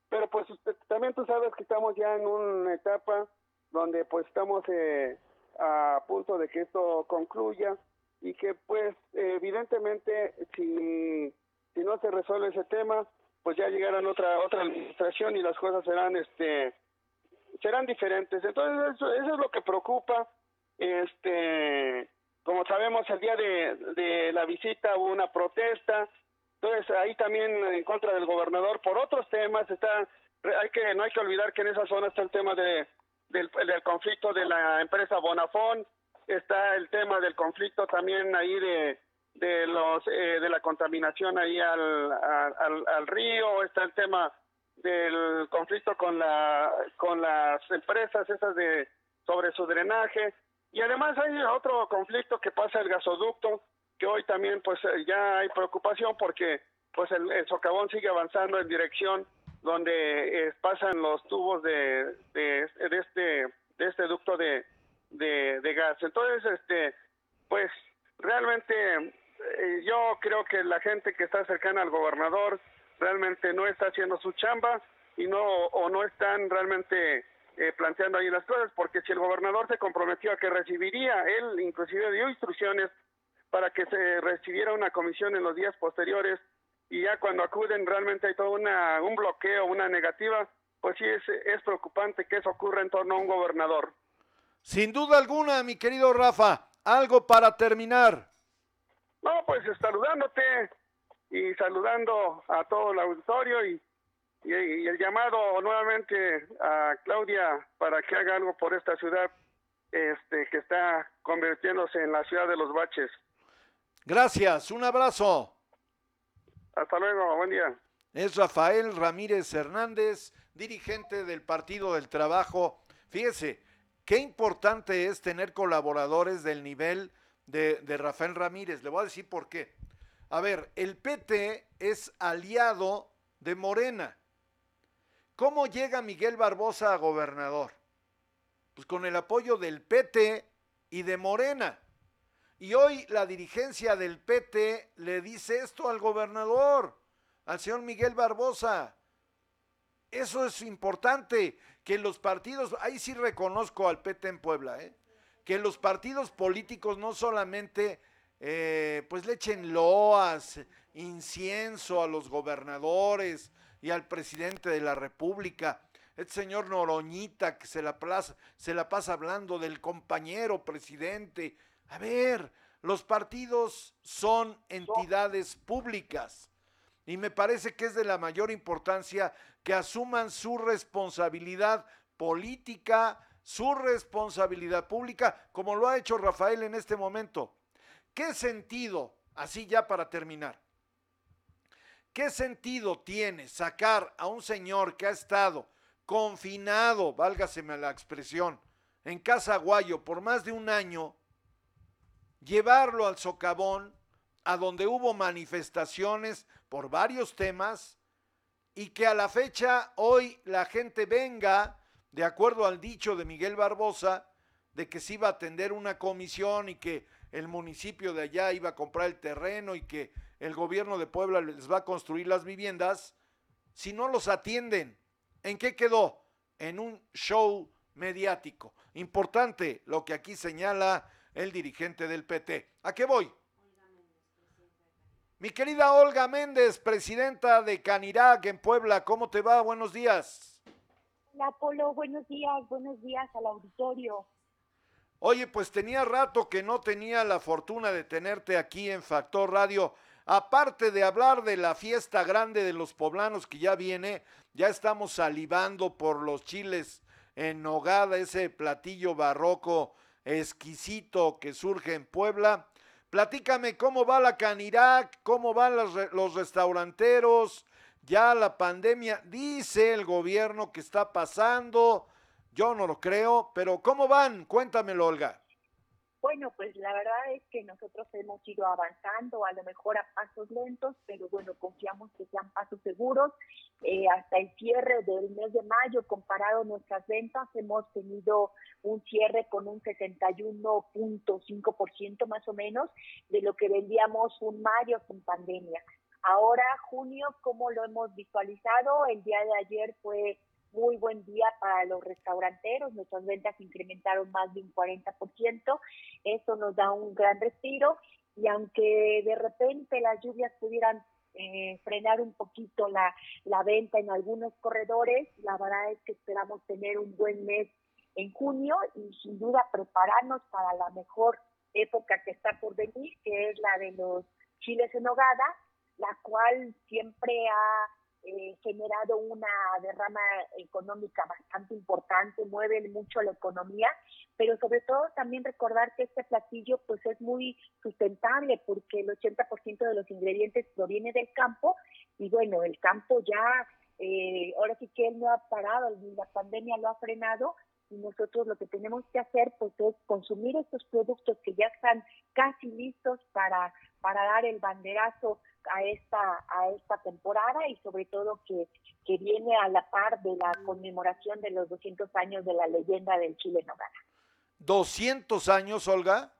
pero pues también tú sabes que estamos ya en una etapa donde pues estamos eh, a punto de que esto concluya y que pues evidentemente si si no se resuelve ese tema pues ya llegará otra otra administración y las cosas serán este serán diferentes. Entonces eso, eso es lo que preocupa. Este como sabemos el día de, de la visita hubo una protesta entonces ahí también en contra del gobernador por otros temas está hay que no hay que olvidar que en esa zona está el tema de del, del conflicto de la empresa Bonafón está el tema del conflicto también ahí de de los eh, de la contaminación ahí al, al, al río está el tema del conflicto con la con las empresas esas de sobre su drenaje. Y además hay otro conflicto que pasa el gasoducto que hoy también pues eh, ya hay preocupación porque pues el, socavón sigue avanzando en dirección donde eh, pasan los tubos de, de, de, este de este ducto de, de, de gas. Entonces este pues realmente eh, yo creo que la gente que está cercana al gobernador realmente no está haciendo su chamba y no o no están realmente eh, planteando ahí las cosas porque si el gobernador se comprometió a que recibiría él inclusive dio instrucciones para que se recibiera una comisión en los días posteriores y ya cuando acuden realmente hay todo una, un bloqueo, una negativa, pues sí es, es preocupante que eso ocurra en torno a un gobernador. Sin duda alguna, mi querido Rafa, algo para terminar. No, pues saludándote y saludando a todo el auditorio y, y, y, el llamado nuevamente a Claudia para que haga algo por esta ciudad este que está convirtiéndose en la ciudad de los baches. Gracias, un abrazo. Hasta luego, buen día. Es Rafael Ramírez Hernández, dirigente del Partido del Trabajo. Fíjese, qué importante es tener colaboradores del nivel de, de, Rafael Ramírez. Le voy a decir por qué. A ver, el PT es aliado de Morena. ¿Cómo llega Miguel Barbosa a gobernador? Pues con el apoyo del PT y de Morena. Y hoy la dirigencia del PT le dice esto al gobernador, al señor Miguel Barbosa. Eso es importante, que los partidos, ahí sí reconozco al PT en Puebla, ¿eh? que los partidos políticos no solamente eh, pues le echen loas, incienso a los gobernadores y al presidente de la República. Este señor Noroñita que se la, se la pasa hablando del compañero presidente, a ver, los partidos son entidades públicas y me parece que es de la mayor importancia que asuman su responsabilidad política, su responsabilidad pública, como lo ha hecho Rafael en este momento. ¿Qué sentido, así ya para terminar, qué sentido tiene sacar a un señor que ha estado confinado, válgaseme la expresión, en Casa Guayo por más de un año, llevarlo al socavón, a donde hubo manifestaciones por varios temas, y que a la fecha hoy la gente venga, de acuerdo al dicho de Miguel Barbosa, de que se iba a atender una comisión y que el municipio de allá iba a comprar el terreno y que el gobierno de Puebla les va a construir las viviendas, si no los atienden, ¿en qué quedó? En un show mediático. Importante lo que aquí señala el dirigente del PT. ¿A qué voy? Mi querida Olga Méndez, presidenta de Canirac en Puebla, ¿cómo te va? Buenos días. Hola, Polo, buenos días, buenos días al auditorio. Oye, pues tenía rato que no tenía la fortuna de tenerte aquí en Factor Radio. Aparte de hablar de la fiesta grande de los poblanos que ya viene, ya estamos salivando por los chiles en nogada, ese platillo barroco exquisito que surge en Puebla. Platícame cómo va la Canirac, cómo van los, restauranteros, ya la pandemia, dice el gobierno que está pasando, yo no lo creo, pero ¿cómo van? Cuéntamelo, Olga. Bueno, pues la verdad es que nosotros hemos ido avanzando, a lo mejor a pasos lentos, pero bueno, confiamos que sean pasos seguros. Eh, hasta el cierre del mes de mayo, comparado nuestras ventas, hemos tenido un cierre con un 71.5% más o menos de lo que vendíamos un mayo sin pandemia. Ahora, junio, ¿cómo lo hemos visualizado? El día de ayer fue muy buen día para los restauranteros, nuestras ventas incrementaron más de un 40%, eso nos da un gran respiro. Y aunque de repente las lluvias pudieran eh, frenar un poquito la, la venta en algunos corredores, la verdad es que esperamos tener un buen mes en junio y sin duda prepararnos para la mejor época que está por venir, que es la de los chiles en hogada, la cual siempre ha eh, generado una derrama económica bastante importante, mueve mucho la economía, pero sobre todo también recordar que este platillo pues es muy sustentable porque el 80% de los ingredientes proviene del campo y bueno, el campo ya, eh, ahora sí que él no ha parado, la pandemia lo ha frenado y nosotros lo que tenemos que hacer pues es consumir estos productos que ya están casi listos para, para dar el banderazo a esta, a esta temporada y sobre todo que, que viene a la par de la conmemoración de los 200 años de la leyenda del Chile Nogada. ¿200 años, Olga?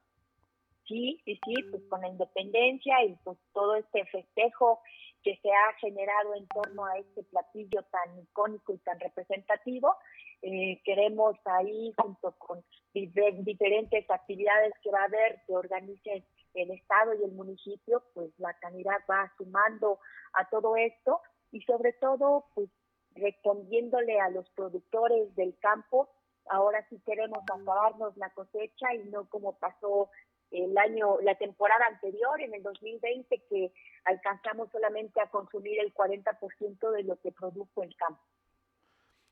Sí, sí, sí, pues con la independencia y pues todo este festejo que se ha generado en torno a este platillo tan icónico y tan representativo. Eh, queremos ahí, junto con diferentes actividades que va a haber, que organicen el Estado y el municipio, pues la canidad va sumando a todo esto y sobre todo, pues respondiéndole a los productores del campo, ahora sí queremos acabarnos la cosecha y no como pasó el año, la temporada anterior, en el 2020, que alcanzamos solamente a consumir el 40% de lo que produjo el campo.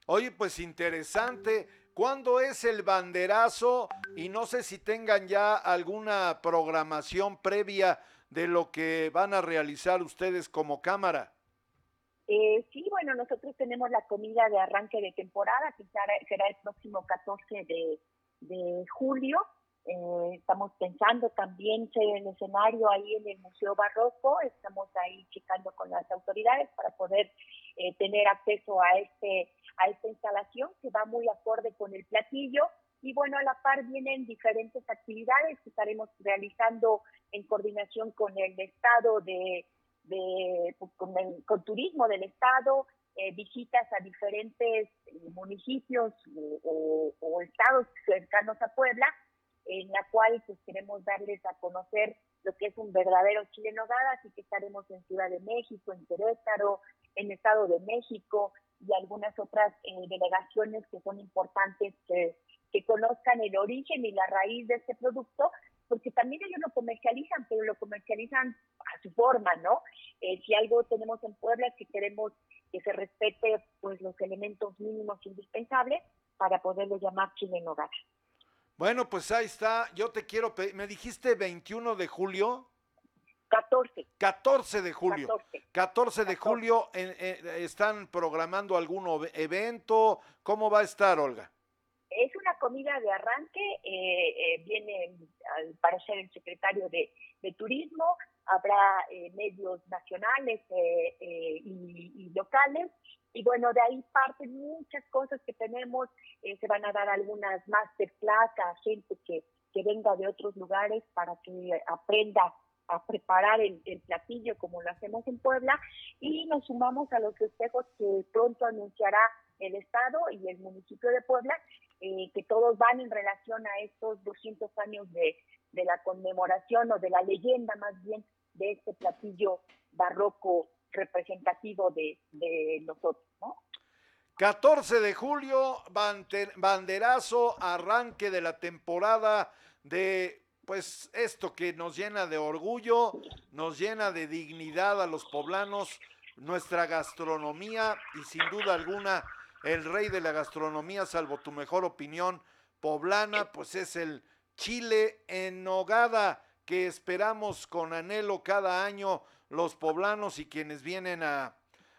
Oye, pues interesante. ¿Cuándo es el banderazo? Y no sé si tengan ya alguna programación previa de lo que van a realizar ustedes como cámara. Eh, sí, bueno, nosotros tenemos la comida de arranque de temporada, que será, el próximo 14 de, julio. Eh, estamos pensando también en el escenario ahí en el Museo Barroco, estamos ahí checando con las autoridades para poder eh, tener acceso a este a esta instalación que va muy acorde con el platillo. Y bueno, a la par vienen diferentes actividades que estaremos realizando en coordinación con el Estado de, de pues, con, turismo del Estado, eh, visitas a diferentes municipios o, o, estados cercanos a Puebla en la cual pues queremos darles a conocer lo que es un verdadero Chile Nogada, así que estaremos en Ciudad de México, en Querétaro, en Estado de México y algunas otras eh, delegaciones que son importantes que, conozcan el origen y la raíz de este producto, porque también ellos lo comercializan, pero lo comercializan a su forma, ¿no? Eh, si algo tenemos en Puebla es que queremos que se respete pues los elementos mínimos indispensables para poderlo llamar Chile Nogada. Bueno, pues ahí está. Yo te quiero pedir, me dijiste 21 de julio. 14. 14 de julio. 14, de julio están programando algún evento. ¿Cómo va a estar, Olga? Es una comida de arranque. Eh, eh, viene, al parecer, el secretario de, Turismo. Habrá eh, medios nacionales y locales y bueno, de ahí parten muchas cosas que tenemos. Eh, se van a dar algunas masterclass a gente que, que venga de otros lugares para que aprenda a preparar el, platillo como lo hacemos en Puebla y nos sumamos a los festejos que pronto anunciará el Estado y el municipio de Puebla, eh, que todos van en relación a estos 200 años de, de la conmemoración o de la leyenda más bien de este platillo barroco representativo de, nosotros, ¿no? 14 de julio, banderazo, arranque de la temporada de pues esto que nos llena de orgullo, nos llena de dignidad a los poblanos, nuestra gastronomía y sin duda alguna el rey de la gastronomía, salvo tu mejor opinión, poblana, pues es el chile en nogada que esperamos con anhelo cada año los poblanos y quienes vienen a,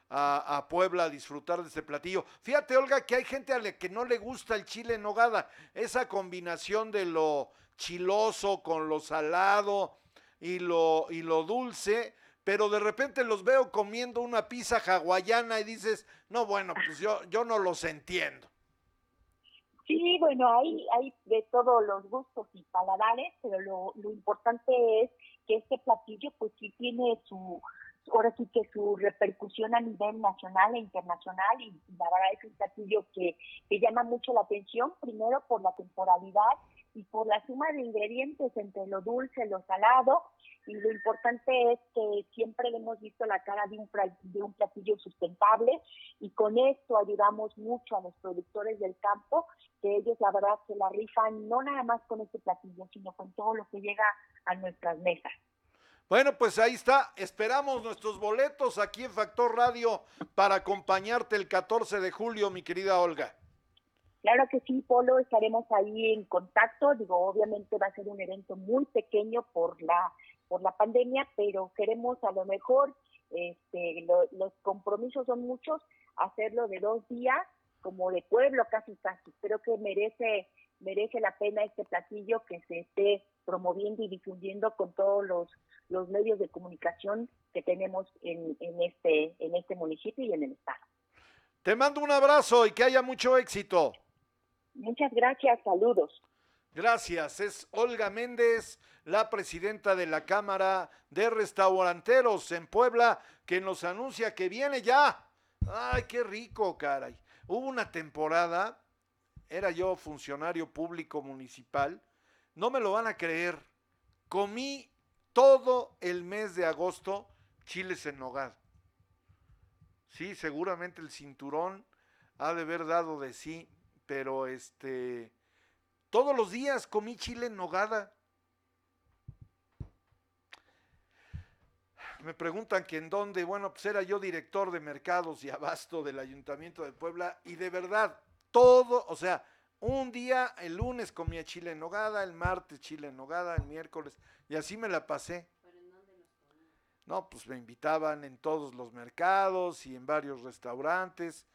a, Puebla a disfrutar de este platillo. Fíjate, Olga, que hay gente a la que no le gusta el chile en nogada, esa combinación de lo chiloso con lo salado y lo, y lo dulce, pero de repente los veo comiendo una pizza hawaiana y dices, no, bueno, pues yo, yo no los entiendo. Sí, bueno, hay, hay de todos los gustos y paladares, pero lo, lo importante es que este platillo pues sí tiene su, ahora sí que su repercusión a nivel nacional e internacional y, la verdad es un platillo que, que llama mucho la atención, primero por la temporalidad y por la suma de ingredientes entre lo dulce, lo salado, y lo importante es que siempre hemos visto la cara de un, de un platillo sustentable y con esto ayudamos mucho a los productores del campo, que ellos la verdad se la rifan no nada más con este platillo, sino con todo lo que llega a nuestras mesas. Bueno, pues ahí está. Esperamos nuestros boletos aquí en Factor Radio para acompañarte el 14 de julio, mi querida Olga. Claro que sí, Polo, estaremos ahí en contacto. Digo, obviamente va a ser un evento muy pequeño por la por la pandemia, pero queremos a lo mejor, este, los compromisos son muchos, hacerlo de dos días, como de pueblo casi casi. Creo que merece merece la pena este platillo que se esté promoviendo y difundiendo con todos los, los medios de comunicación que tenemos en, en, este, en este municipio y en el estado. Te mando un abrazo y que haya mucho éxito. Muchas gracias, saludos. Gracias, es Olga Méndez, la presidenta de la Cámara de Restauranteros en Puebla, que nos anuncia que viene ya. Ay, qué rico, caray. Hubo una temporada, era yo funcionario público municipal, no me lo van a creer, comí todo el mes de agosto chiles en nogada. Sí, seguramente el cinturón ha de haber dado de sí pero este, todos los días comí chile en nogada. Me preguntan que en dónde, bueno, pues era yo director de mercados y abasto del Ayuntamiento de Puebla y de verdad, todo, o sea, un día, el lunes comía chile en nogada, el martes chile en nogada, el miércoles, y así me la pasé. No, pues me invitaban en todos los mercados y en varios restaurantes.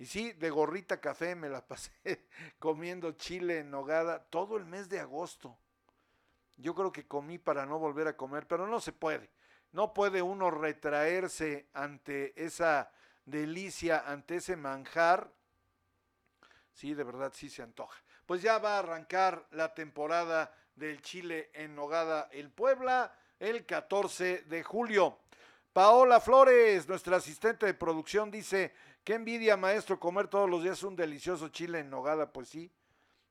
Y sí, de gorrita café me la pasé comiendo chile en nogada todo el mes de agosto. Yo creo que comí para no volver a comer, pero no se puede. No puede uno retraerse ante esa delicia, ante ese manjar. Sí, de verdad sí se antoja. Pues ya va a arrancar la temporada del chile en nogada el Puebla el 14 de julio. Paola Flores, nuestra asistente de producción, dice, Qué envidia, maestro, comer todos los días un delicioso chile en nogada. Pues sí,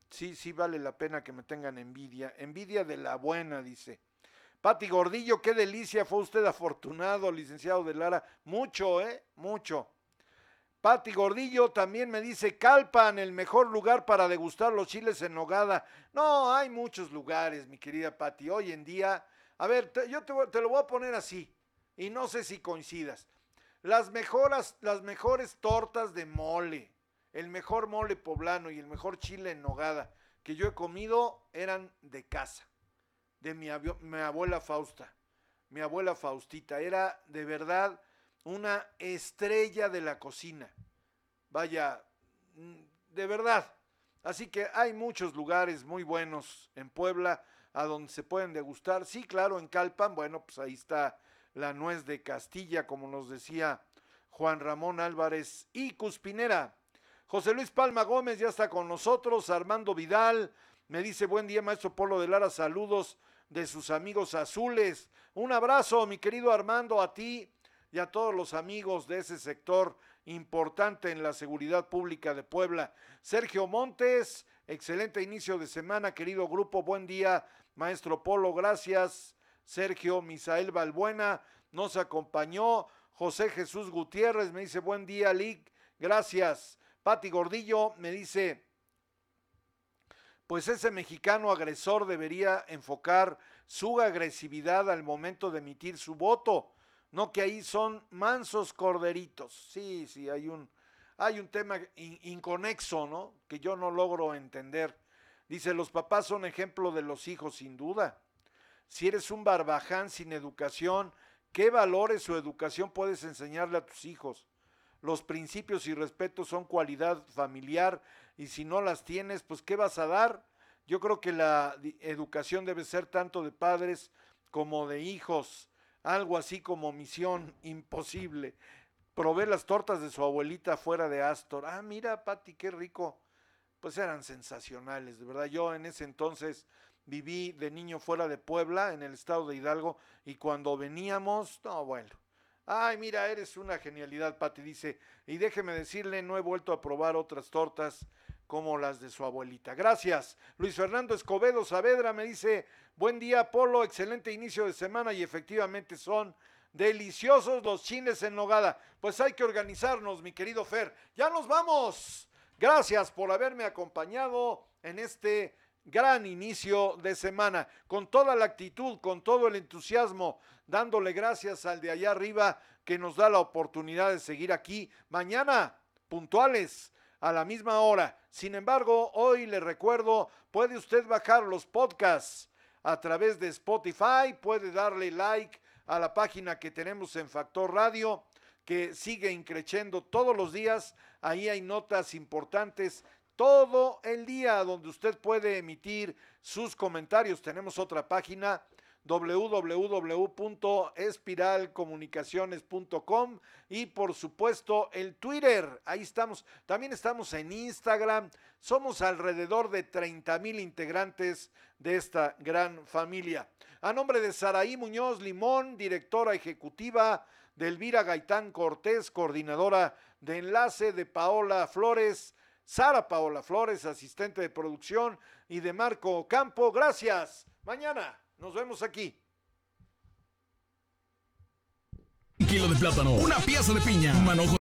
sí, sí vale la pena que me tengan envidia. Envidia de la buena, dice. Pati Gordillo, qué delicia, fue usted afortunado, licenciado de Lara. Mucho, ¿eh? Mucho. Pati Gordillo también me dice, Calpan, el mejor lugar para degustar los chiles en nogada. No, hay muchos lugares, mi querida Pati. Hoy en día, a ver, yo te, te lo voy a poner así, y no sé si coincidas. Las, mejoras, las mejores tortas de mole, el mejor mole poblano y el mejor chile en nogada que yo he comido eran de casa, de mi, mi abuela Fausta, mi abuela Faustita. Era de verdad una estrella de la cocina. Vaya, mm, de verdad. Así que hay muchos lugares muy buenos en Puebla a donde se pueden degustar. Sí, claro, en Calpan, bueno, pues ahí está la nuez de Castilla, como nos decía Juan Ramón Álvarez y Cuspinera. José Luis Palma Gómez ya está con nosotros, Armando Vidal me dice buen día maestro Polo de Lara, saludos de sus amigos azules. Un abrazo mi querido Armando a ti y a todos los amigos de ese sector importante en la seguridad pública de Puebla. Sergio Montes, excelente inicio de semana, querido grupo, buen día, maestro Polo, gracias. Sergio Misael Balbuena nos acompañó. José Jesús Gutiérrez me dice buen día, Lick. Gracias. Pati Gordillo me dice, pues ese mexicano agresor debería enfocar su agresividad al momento de emitir su voto, no que ahí son mansos corderitos. Sí, sí, hay un, hay un tema inconexo, ¿no? Que yo no logro entender. Dice, los papás son ejemplo de los hijos, sin duda. Si eres un barbaján sin educación, ¿qué valores o educación puedes enseñarle a tus hijos? Los principios y respeto son cualidad familiar y si no las tienes, pues ¿qué vas a dar? Yo creo que la educación debe ser tanto de padres como de hijos, algo así como misión imposible. Probé las tortas de su abuelita fuera de Astor. Ah, mira, Pati, qué rico. Pues eran sensacionales, de verdad. Yo en ese entonces viví de niño fuera de Puebla, en el estado de Hidalgo, y cuando veníamos, no, bueno. Ay, mira, eres una genialidad, Pati, dice. Y déjeme decirle, no he vuelto a probar otras tortas como las de su abuelita. Gracias. Luis Fernando Escobedo Saavedra me dice, buen día Polo, excelente inicio de semana y efectivamente son deliciosos los chiles en nogada. Pues hay que organizarnos, mi querido Fer. Ya nos vamos. Gracias por haberme acompañado en este gran inicio de semana, con toda la actitud, con todo el entusiasmo, dándole gracias al de allá arriba que nos da la oportunidad de seguir aquí mañana, puntuales a la misma hora. Sin embargo, hoy le recuerdo, puede usted bajar los podcasts a través de Spotify, puede darle like a la página que tenemos en Factor Radio, que sigue increciendo todos los días. Ahí hay notas importantes todo el día donde usted puede emitir sus comentarios. Tenemos otra página www.espiralcomunicaciones.com y por supuesto el Twitter, ahí estamos, también estamos en Instagram, somos alrededor de 30 mil integrantes de esta gran familia. A nombre de Saraí Muñoz Limón, directora ejecutiva de Elvira Gaitán Cortés, coordinadora de enlace de Paola Flores, Sara Paola Flores, asistente de producción, y de Marco Campo. Gracias. Mañana. Nos vemos aquí. Un kilo de plátano, una pieza de piña, un manojo